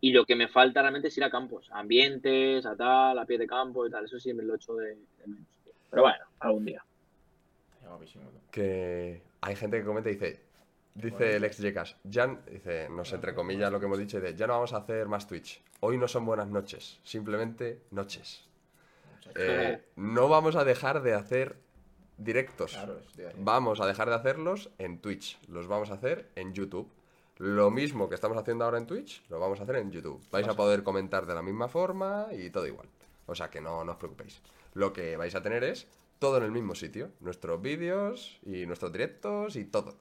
y lo que me falta realmente es ir a campos, a ambientes, a tal, a pie de campo y tal. Eso sí me lo echo de, de menos. Pero bueno, algún día. Que hay gente que comenta y dice, dice el ex Jecas, ya, dice, no sé, entre comillas lo que hemos dicho, dice, ya no vamos a hacer más Twitch. Hoy no son buenas noches, simplemente noches. Eh, no vamos a dejar de hacer directos. Vamos a dejar de hacerlos en Twitch. Los vamos a hacer en YouTube. Lo mismo que estamos haciendo ahora en Twitch, lo vamos a hacer en YouTube. Vais a poder comentar de la misma forma y todo igual. O sea que no, no os preocupéis. Lo que vais a tener es todo en el mismo sitio. Nuestros vídeos y nuestros directos y todo.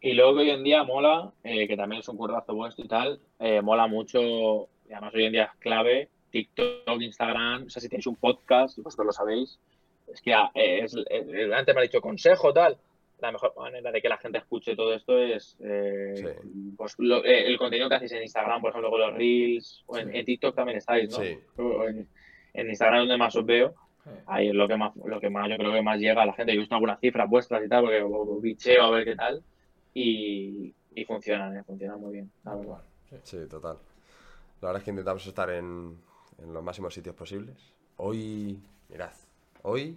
Y luego que hoy en día mola, eh, que también es un currazo vuestro y tal, eh, mola mucho, y además hoy en día es clave, TikTok, Instagram, o sea, si tenéis un podcast, y vosotros lo sabéis, es que ah, eh, es, eh, antes me ha dicho consejo, tal, la mejor manera de que la gente escuche todo esto es eh, Sí. pues, lo- eh, el contenido que hacéis en Instagram, por ejemplo, con los Reels, o en, Sí. en TikTok también estáis, ¿no? Sí. En, en Instagram donde más os veo, Ahí es lo que más, lo que más, yo creo que más llega a la gente. Yo he visto algunas cifras vuestras y tal, porque o- bicheo a ver qué tal. Y, y funcionan, ¿eh? funcionan muy bien, la verdad. sí. Sí, total. La verdad es que intentamos estar en, en los máximos sitios posibles. Hoy, mirad, hoy,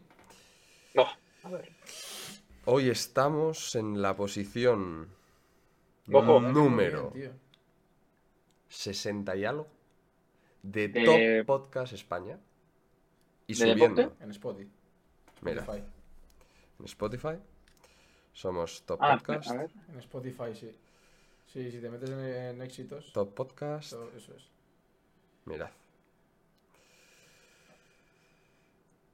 No, a ver. Hoy estamos en la posición Ojo. número bien, tío. 60 y algo de, De- Top Podcast España. Y ¿De subiendo. deporte? En Spotify. Mira, en Spotify somos Top Ah, Podcast. a ver. En Spotify, sí. Sí, si te metes en, en éxitos, Top Podcast. todo eso es. Mirad.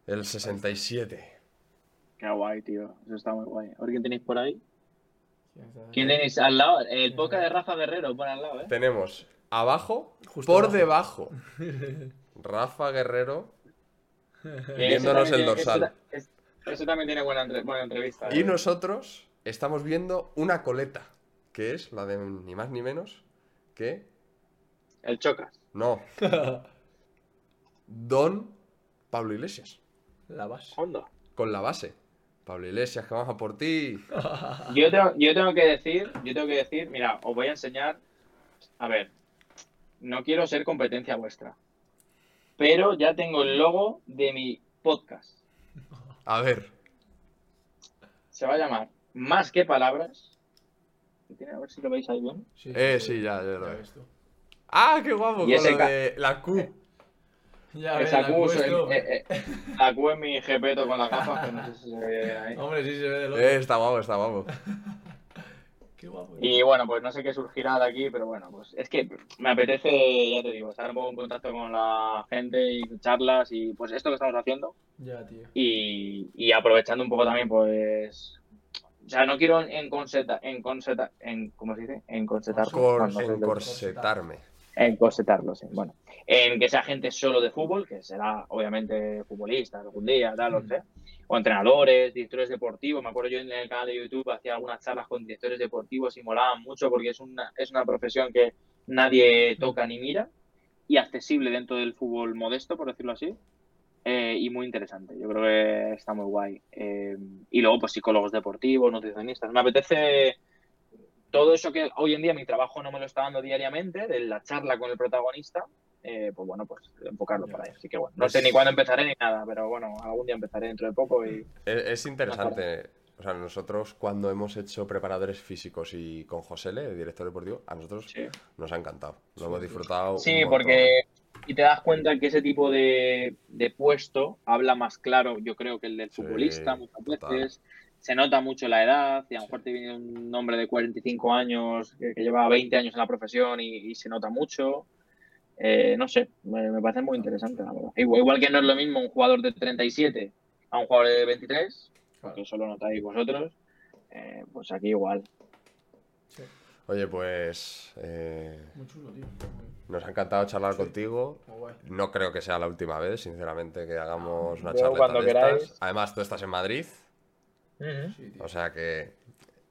El 67. Qué guay, tío. Eso está muy guay. A ver quién tenéis por ahí. ¿Quién tenéis al lado? El podcast de Rafa Guerrero, por al lado, ¿eh? Tenemos abajo, Justo por abajo. debajo, Rafa Guerrero viéndonos el dorsal. ese también tiene buena, entre- buena entrevista. Y ¿eh? nosotros estamos viendo una coleta, que es la de ni más ni menos que... El Chocas. No. Don Pablo Iglesias, La base. Con la base. Pablo Iglesias, que vamos a por ti. Yo tengo, yo tengo que decir, yo tengo que decir, mira, os voy a enseñar. A ver, no quiero ser competencia vuestra, pero ya tengo el logo de mi podcast. A ver, Se va a llamar Más que Palabras. Tiene- A ver si lo veis ahí bien. Sí, Eh, sí, ya, ya lo veo. ves tú. ¡Ah, qué guapo! Y Con ese lo de la Q. Ya Esa Q, eh, eh, la Q es mi jepeto con la gafa, que no sé si se ve bien ahí. Hombre, sí se ve de loco. Eh, está guapo, está guapo. Qué guapo. Y bueno, pues no sé qué surgirá de aquí, pero bueno, pues es que me apetece, ya te digo, estar un poco en contacto con la gente y charlas y pues esto que estamos haciendo Ya, tío. y, y aprovechando un poco también, pues. O sea, no quiero encorsetar, encorsetar, en, ¿cómo se dice? Encorsetar. Cor- no sé, encorsetarme. Encorsetarlo, sí. Bueno, en que sea gente solo de fútbol, que será obviamente futbolista algún día, tal, o sea, o entrenadores, directores deportivos. Me acuerdo yo en el canal de YouTube hacía algunas charlas con directores deportivos y molaban mucho porque es una, es una profesión que nadie toca ni mira y accesible dentro del fútbol modesto, por decirlo así. eh, y muy interesante, yo creo que está muy guay. Eh, y luego, pues psicólogos deportivos, nutricionistas. Me apetece todo eso que hoy en día mi trabajo no me lo está dando diariamente, de la charla con el protagonista, eh, pues bueno, pues enfocarlo para ahí. Así que bueno, no sé ni cuándo empezaré ni nada, pero bueno, algún día empezaré dentro de poco y Es, es interesante. O sea, nosotros cuando hemos hecho preparadores físicos y con José Le, el director deportivo, a nosotros sí. nos ha encantado. Lo hemos disfrutado. Sí, porque y te das cuenta que ese tipo de, de puesto habla más claro, yo creo, que el del Sí, futbolista muchas total. Se nota mucho la edad, y a lo mejor te viene un hombre de 45 años que, que lleva 20 años en la profesión y, y se nota mucho. Eh, no sé, me, me parece muy interesante, la verdad. Igual, igual que no es lo mismo un jugador de 37 a un jugador de 23, porque eso lo notáis vosotros, eh, pues aquí igual. Oye, pues eh, Muy chulo, tío. nos ha encantado charlar contigo. No creo que sea la última vez, sinceramente, que hagamos una Yo charla cuando de queráis. estas. Además, tú estás en Madrid, Sí, o sea que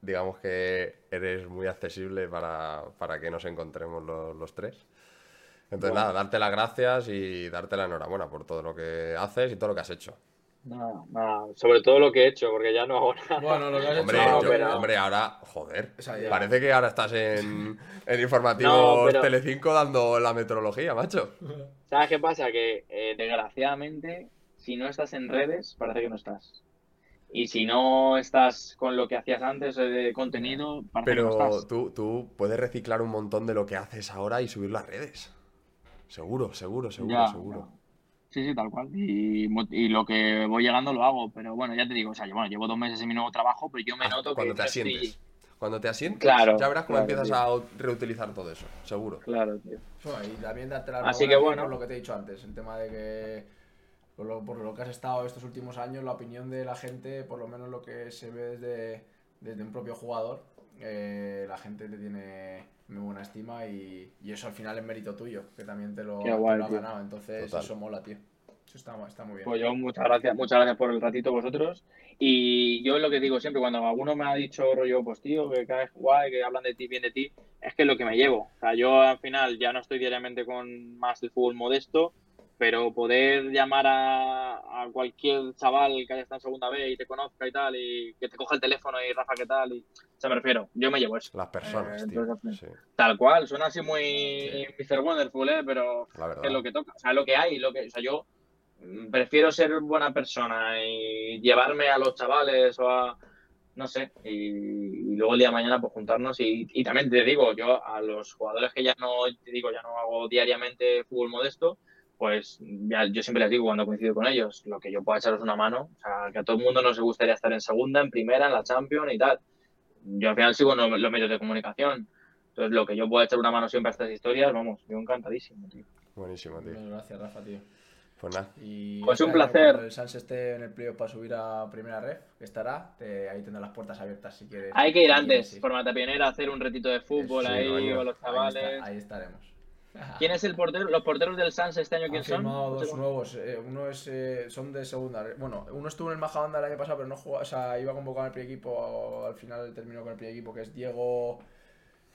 digamos que eres muy accesible para, para que nos encontremos los, los tres. Entonces, Bueno. nada, darte las gracias y darte la enhorabuena por todo lo que haces y todo lo que has hecho. Nada, nada, sobre todo lo que he hecho, porque ya no hago nada. Bueno, lo que has Hombre, hecho. no, yo- pero- hombre, ahora, joder, parece que ahora estás en, en informativos No, pero- Telecinco dando la meteorología, macho. ¿Sabes qué pasa? Que eh, desgraciadamente, si no estás en redes, parece que no estás. Y si no estás con lo que hacías antes eh, de contenido, parece que no Pero estás. tú, tú puedes reciclar un montón de lo que haces ahora y subirlo a redes. Seguro, seguro, seguro, Ya, seguro. ya. Sí, sí, tal cual. Y, lo que voy llegando lo hago. Pero bueno, ya te digo, o sea, yo, bueno, llevo dos meses en mi nuevo trabajo, pero yo me Ah, noto cuando que te estoy- asientes. Cuando te asientes, Claro, ya verás cómo claro, empiezas tío. a ut- reutilizar todo eso, seguro. Claro, tío. Bueno, y también darte la Así que bueno. por lo que te he dicho antes, el tema de que por lo, por lo que has estado estos últimos años, la opinión de la gente, por lo menos lo que se ve desde, desde un propio jugador, eh, la gente te tiene muy buena estima y, y eso al final es mérito tuyo, que también te lo, te guay, lo has tío. ganado, entonces Total. eso mola, tío. Eso está, está muy bien. Pues yo muchas gracias, muchas gracias por el ratito vosotros. Y yo lo que digo siempre, cuando alguno me ha dicho rollo, pues tío, que caes guay, que hablan de ti, bien de ti, es que es lo que me llevo. O sea, yo al final ya no estoy diariamente con más el fútbol modesto, pero poder llamar a, a cualquier chaval que haya estado en segunda vez y te conozca y tal, y que te coja el teléfono y Rafa, ¿qué tal? Y, o sea, me refiero, yo me llevo eso. Las personas, Eh, tío. entonces, Sí, Tal cual, suena así muy Mr. Wonderful, ¿eh? Pero es lo que toca, o sea, lo que hay, lo que, o sea, yo prefiero ser buena persona y llevarme a los chavales o a, no sé, y, y luego el día de mañana pues juntarnos y, y también te digo, yo a los jugadores que ya no, te digo, ya no hago diariamente fútbol modesto, pues ya, yo siempre les digo cuando coincido con ellos, lo que yo pueda echaros una mano, o sea, que a todo el mundo nos gustaría estar en segunda, en primera, en la Champions y tal. Yo al final sigo en los medios de comunicación, entonces lo que yo pueda echar una mano siempre a estas historias, vamos, yo encantadísimo, tío. Buenísimo, tío. Muchas gracias, Rafa, tío. Pues nada, Y Pues un año, placer. Cuando el Sans esté en el playoff para subir a primera red, que estará, te- ahí tendrás las puertas abiertas si quieres. Hay que ir antes, quieres ir. formata pionera, hacer un retito de fútbol Sí, ahí con los Ahí, chavales. está- ahí estaremos. ¿Quién es el portero? ¿Los porteros del Sans este año quién son? dos nuevos. eh, uno es, eh, son de segunda. Bueno, uno estuvo en el Majadahonda el año pasado, pero no jugó. O sea, iba convocado en el primer equipo. Al final terminó con el primer equipo, que es Diego.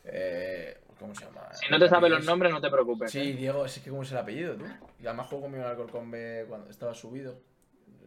eh, ¿Cómo se llama? Si no te sabes los Es- nombres, no te preocupes. Sí, ¿eh? Diego, es que cómo es el apellido, tú. Y además jugó conmigo en el Alcorcón B cuando estaba subido.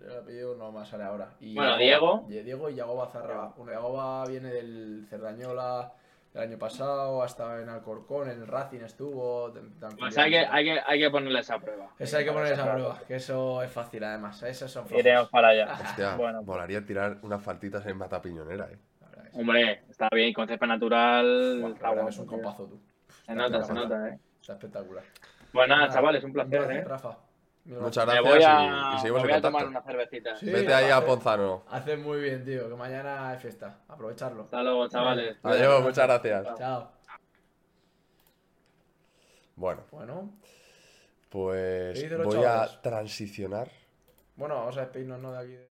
El apellido no me sale ahora. Y Bueno, Yagoba- Diego y Yagoba Zarraga. Bueno, Yagoba viene del Cerdañola el año pasado, ha estado en Alcorcón, en el Racing estuvo. Pues hay que, hay, que, hay que ponerle esa prueba. Esa hay que poner esa prueba, que eso es fácil además. Esas son flojos. Iremos para allá. hostia, Bueno, pues, molaría tirar unas faltitas en Mata Piñonera, eh. Verdad hombre, está bien, con césped natural. Está es un compazo tú. Se nota, se nota, eh. Está espectacular. Pues nada, chavales, un placer, placer, eh. Rafa. Muchas Me gracias voy y- a, y, seguimos me voy en a tomar contacto. una cervecita. Sí. Vete ahí a hace- Ponzano. Haces muy bien, tío, que mañana hay fiesta. Aprovecharlo. Hasta luego, chavales. Adiós, muchas gracias. Chao. Bueno, Bueno, pues ¿Qué dicen los voy chavales? a transicionar. bueno, vamos a despedirnos ¿no? de aquí.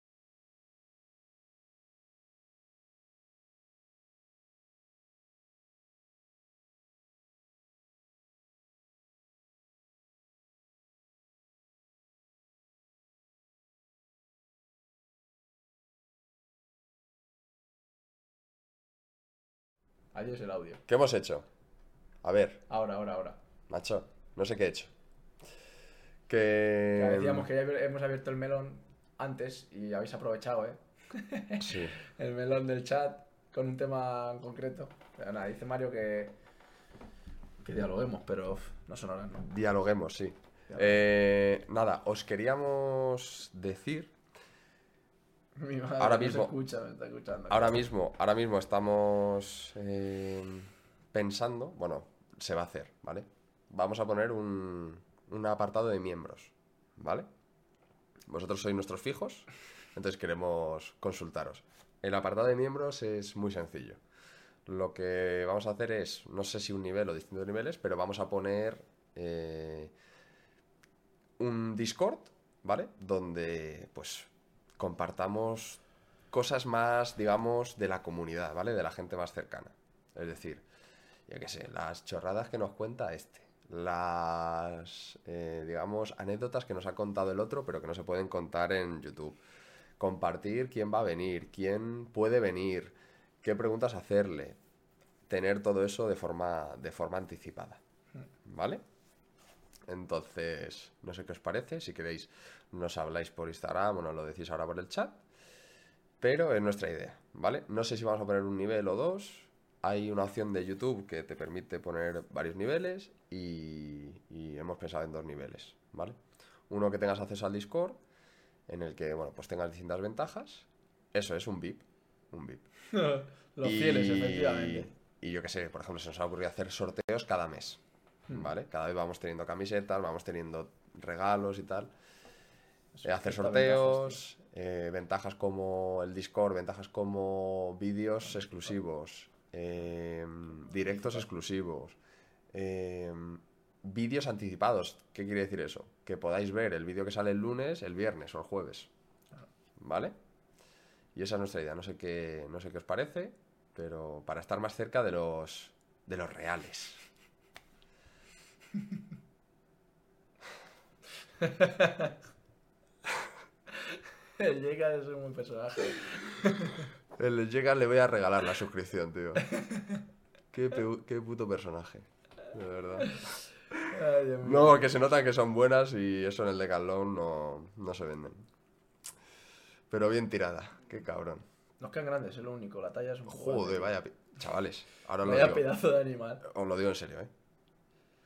Adiós el audio. ¿Qué hemos hecho? A ver, Ahora, ahora, ahora. macho, no sé qué he hecho. Que Que... decíamos que ya hemos abierto el melón antes y habéis aprovechado, ¿eh? Sí. El melón del chat con un tema en concreto. Pero nada, dice Mario que. que dialoguemos, pero uf, no son horas, ¿no? Dialoguemos, sí. Eh, nada, os queríamos decir Mi madre Ahora no se mismo- escucha, me está escuchando. Ahora mismo, ahora mismo estamos eh, pensando, bueno, se va a hacer, ¿vale? Vamos a poner un, un apartado de miembros, ¿vale? Vosotros sois nuestros fijos, entonces queremos consultaros. El apartado de miembros es muy sencillo. Lo que vamos a hacer es, no sé si un nivel o distintos niveles, pero vamos a poner eh, un Discord, ¿vale? Donde, pues, compartamos cosas más, digamos, de la comunidad, ¿vale? De la gente más cercana. Es decir, yo qué sé, las chorradas que nos cuenta este, las, eh, digamos, anécdotas que nos ha contado el otro, pero que no se pueden contar en YouTube. Compartir quién va a venir, quién puede venir, qué preguntas hacerle. Tener todo eso de forma, de forma anticipada. ¿Vale? Entonces, no sé qué os parece. Si queréis, nos habláis por Instagram o nos lo decís ahora por el chat. Pero es nuestra idea, ¿vale? No sé si vamos a poner un nivel o dos. Hay una opción de YouTube que te permite poner varios niveles y, y hemos pensado en dos niveles, ¿vale? Uno que tengas acceso al Discord, en el que, bueno, pues tengas distintas ventajas. Eso es un VIP, un VIP. Los Y- fieles, efectivamente. Y yo qué sé, por ejemplo, se nos ha ocurrido hacer sorteos cada mes, Hmm. ¿vale? Cada vez vamos teniendo camisetas, vamos teniendo regalos y tal. Eh, hacer sorteos, eh, ventajas como el Discord, ventajas como vídeos exclusivos, eh, directos exclusivos, eh, vídeos anticipados. ¿Qué quiere decir eso? Que podáis ver el vídeo que sale el lunes, el viernes o el jueves. ¿Vale? Y esa es nuestra idea. No sé qué, no sé qué os parece, pero para estar más cerca de los, de los reales. El Llega es un buen personaje. El llega le voy a regalar la suscripción, tío. Qué, qué puto personaje. De verdad. Ay, Dios mío. No, porque se notan que son buenas y eso en el Decathlon no, no se venden. Pero bien tirada, qué cabrón. Nos quedan grandes, es lo único. La talla es un. Joder, grande. vaya. Chavales, ahora os lo Vaya digo. pedazo de animal. Os lo digo en serio, ¿eh?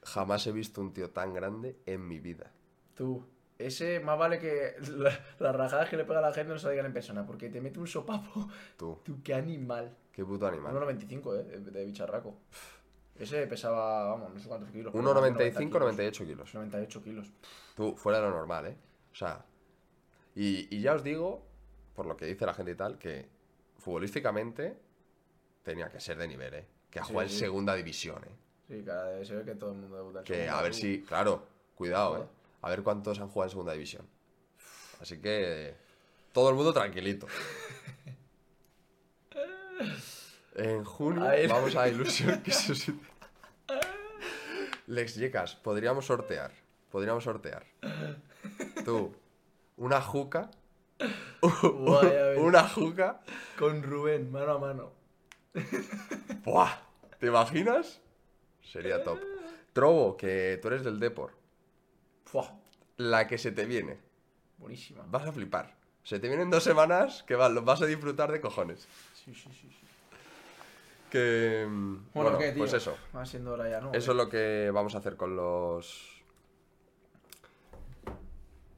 Jamás he visto un tío tan grande en mi vida. Tú, ese más vale que la- las rajadas que le pega a la gente no digan en persona, porque te mete un sopapo. Tú, Tú, qué animal. qué puto animal. 1,95, eh, de, de bicharraco. Ese pesaba, vamos, no sé cuántos kilos. 1,95, 98 kilos. 98 kilos. Tú, fuera de lo normal, ¿eh? O sea, y, y ya os digo, por lo que dice la gente y tal, que futbolísticamente tenía que ser de nivel, ¿eh? Que ha Sí, jugado en sí. segunda división, ¿eh? Sí, vez se ve que todo el mundo debuta en Que segunda, a ver tú. si, claro, cuidado, ¿eh? Joder. A ver cuántos han jugado en segunda división. Así que todo el mundo tranquilito. En junio A vamos a Ilusión que se. Lex Yecas, podríamos sortear. Podríamos sortear. Tú, una juca. Guay, una juca. Con Rubén, mano a mano. ¡Buah! ¿Te imaginas? Sería top. Trobo, que tú eres del Depor. Fua, La que se te viene. buenísima. Vas a flipar. Se te vienen dos semanas que va- lo vas a disfrutar de cojones. Sí, sí, sí. sí. Que. Bueno, Bueno, ¿qué, tío? pues eso. Va siendo hora ya, ¿no? Eso es lo que vamos a hacer con los.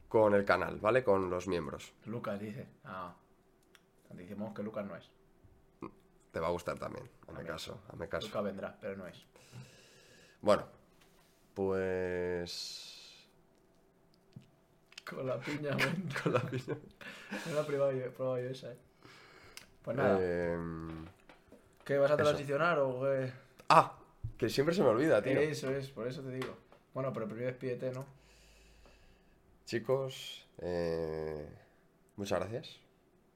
Con el canal, ¿vale? Con los miembros. Lucas dice. Ah. Decimos que Lucas no es. Te va a gustar también. Hazme caso, hazme caso. Lucas vendrá, pero no es. Bueno, pues. Con la piña, men. Con la piña. No la he probado yo, he probado yo esa, eh. Pues nada, Em, ¿qué vas a eso. transicionar o qué? Ah, que siempre se me olvida, tío. Eso es, por eso te digo. Bueno, pero primero despídete, ¿no? Chicos, eh, muchas gracias.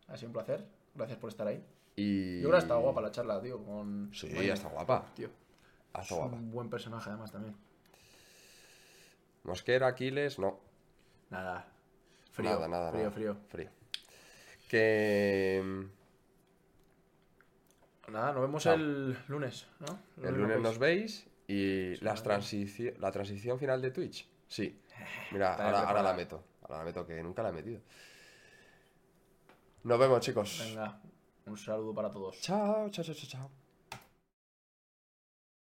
Ha sido un placer. Gracias por estar ahí. Y... Yo creo que ha estado guapa la charla, tío. Con... Sí, está guapa. Tío. Ha Es estado guapa. un buen personaje, además, también. Mosquera, Aquiles, no. Nada. Frío. Nada, nada, frío, nada. frío. Frío. Que... Nada, nos vemos Chao. el lunes, ¿no? El lunes nos veis. y las transici- la transición final de Twitch. Sí. Mira, Está ahora, ahora la meto. Ahora la meto, que nunca la he metido. Nos vemos, chicos. Venga, un saludo para todos. Chao, chao, chao, chao.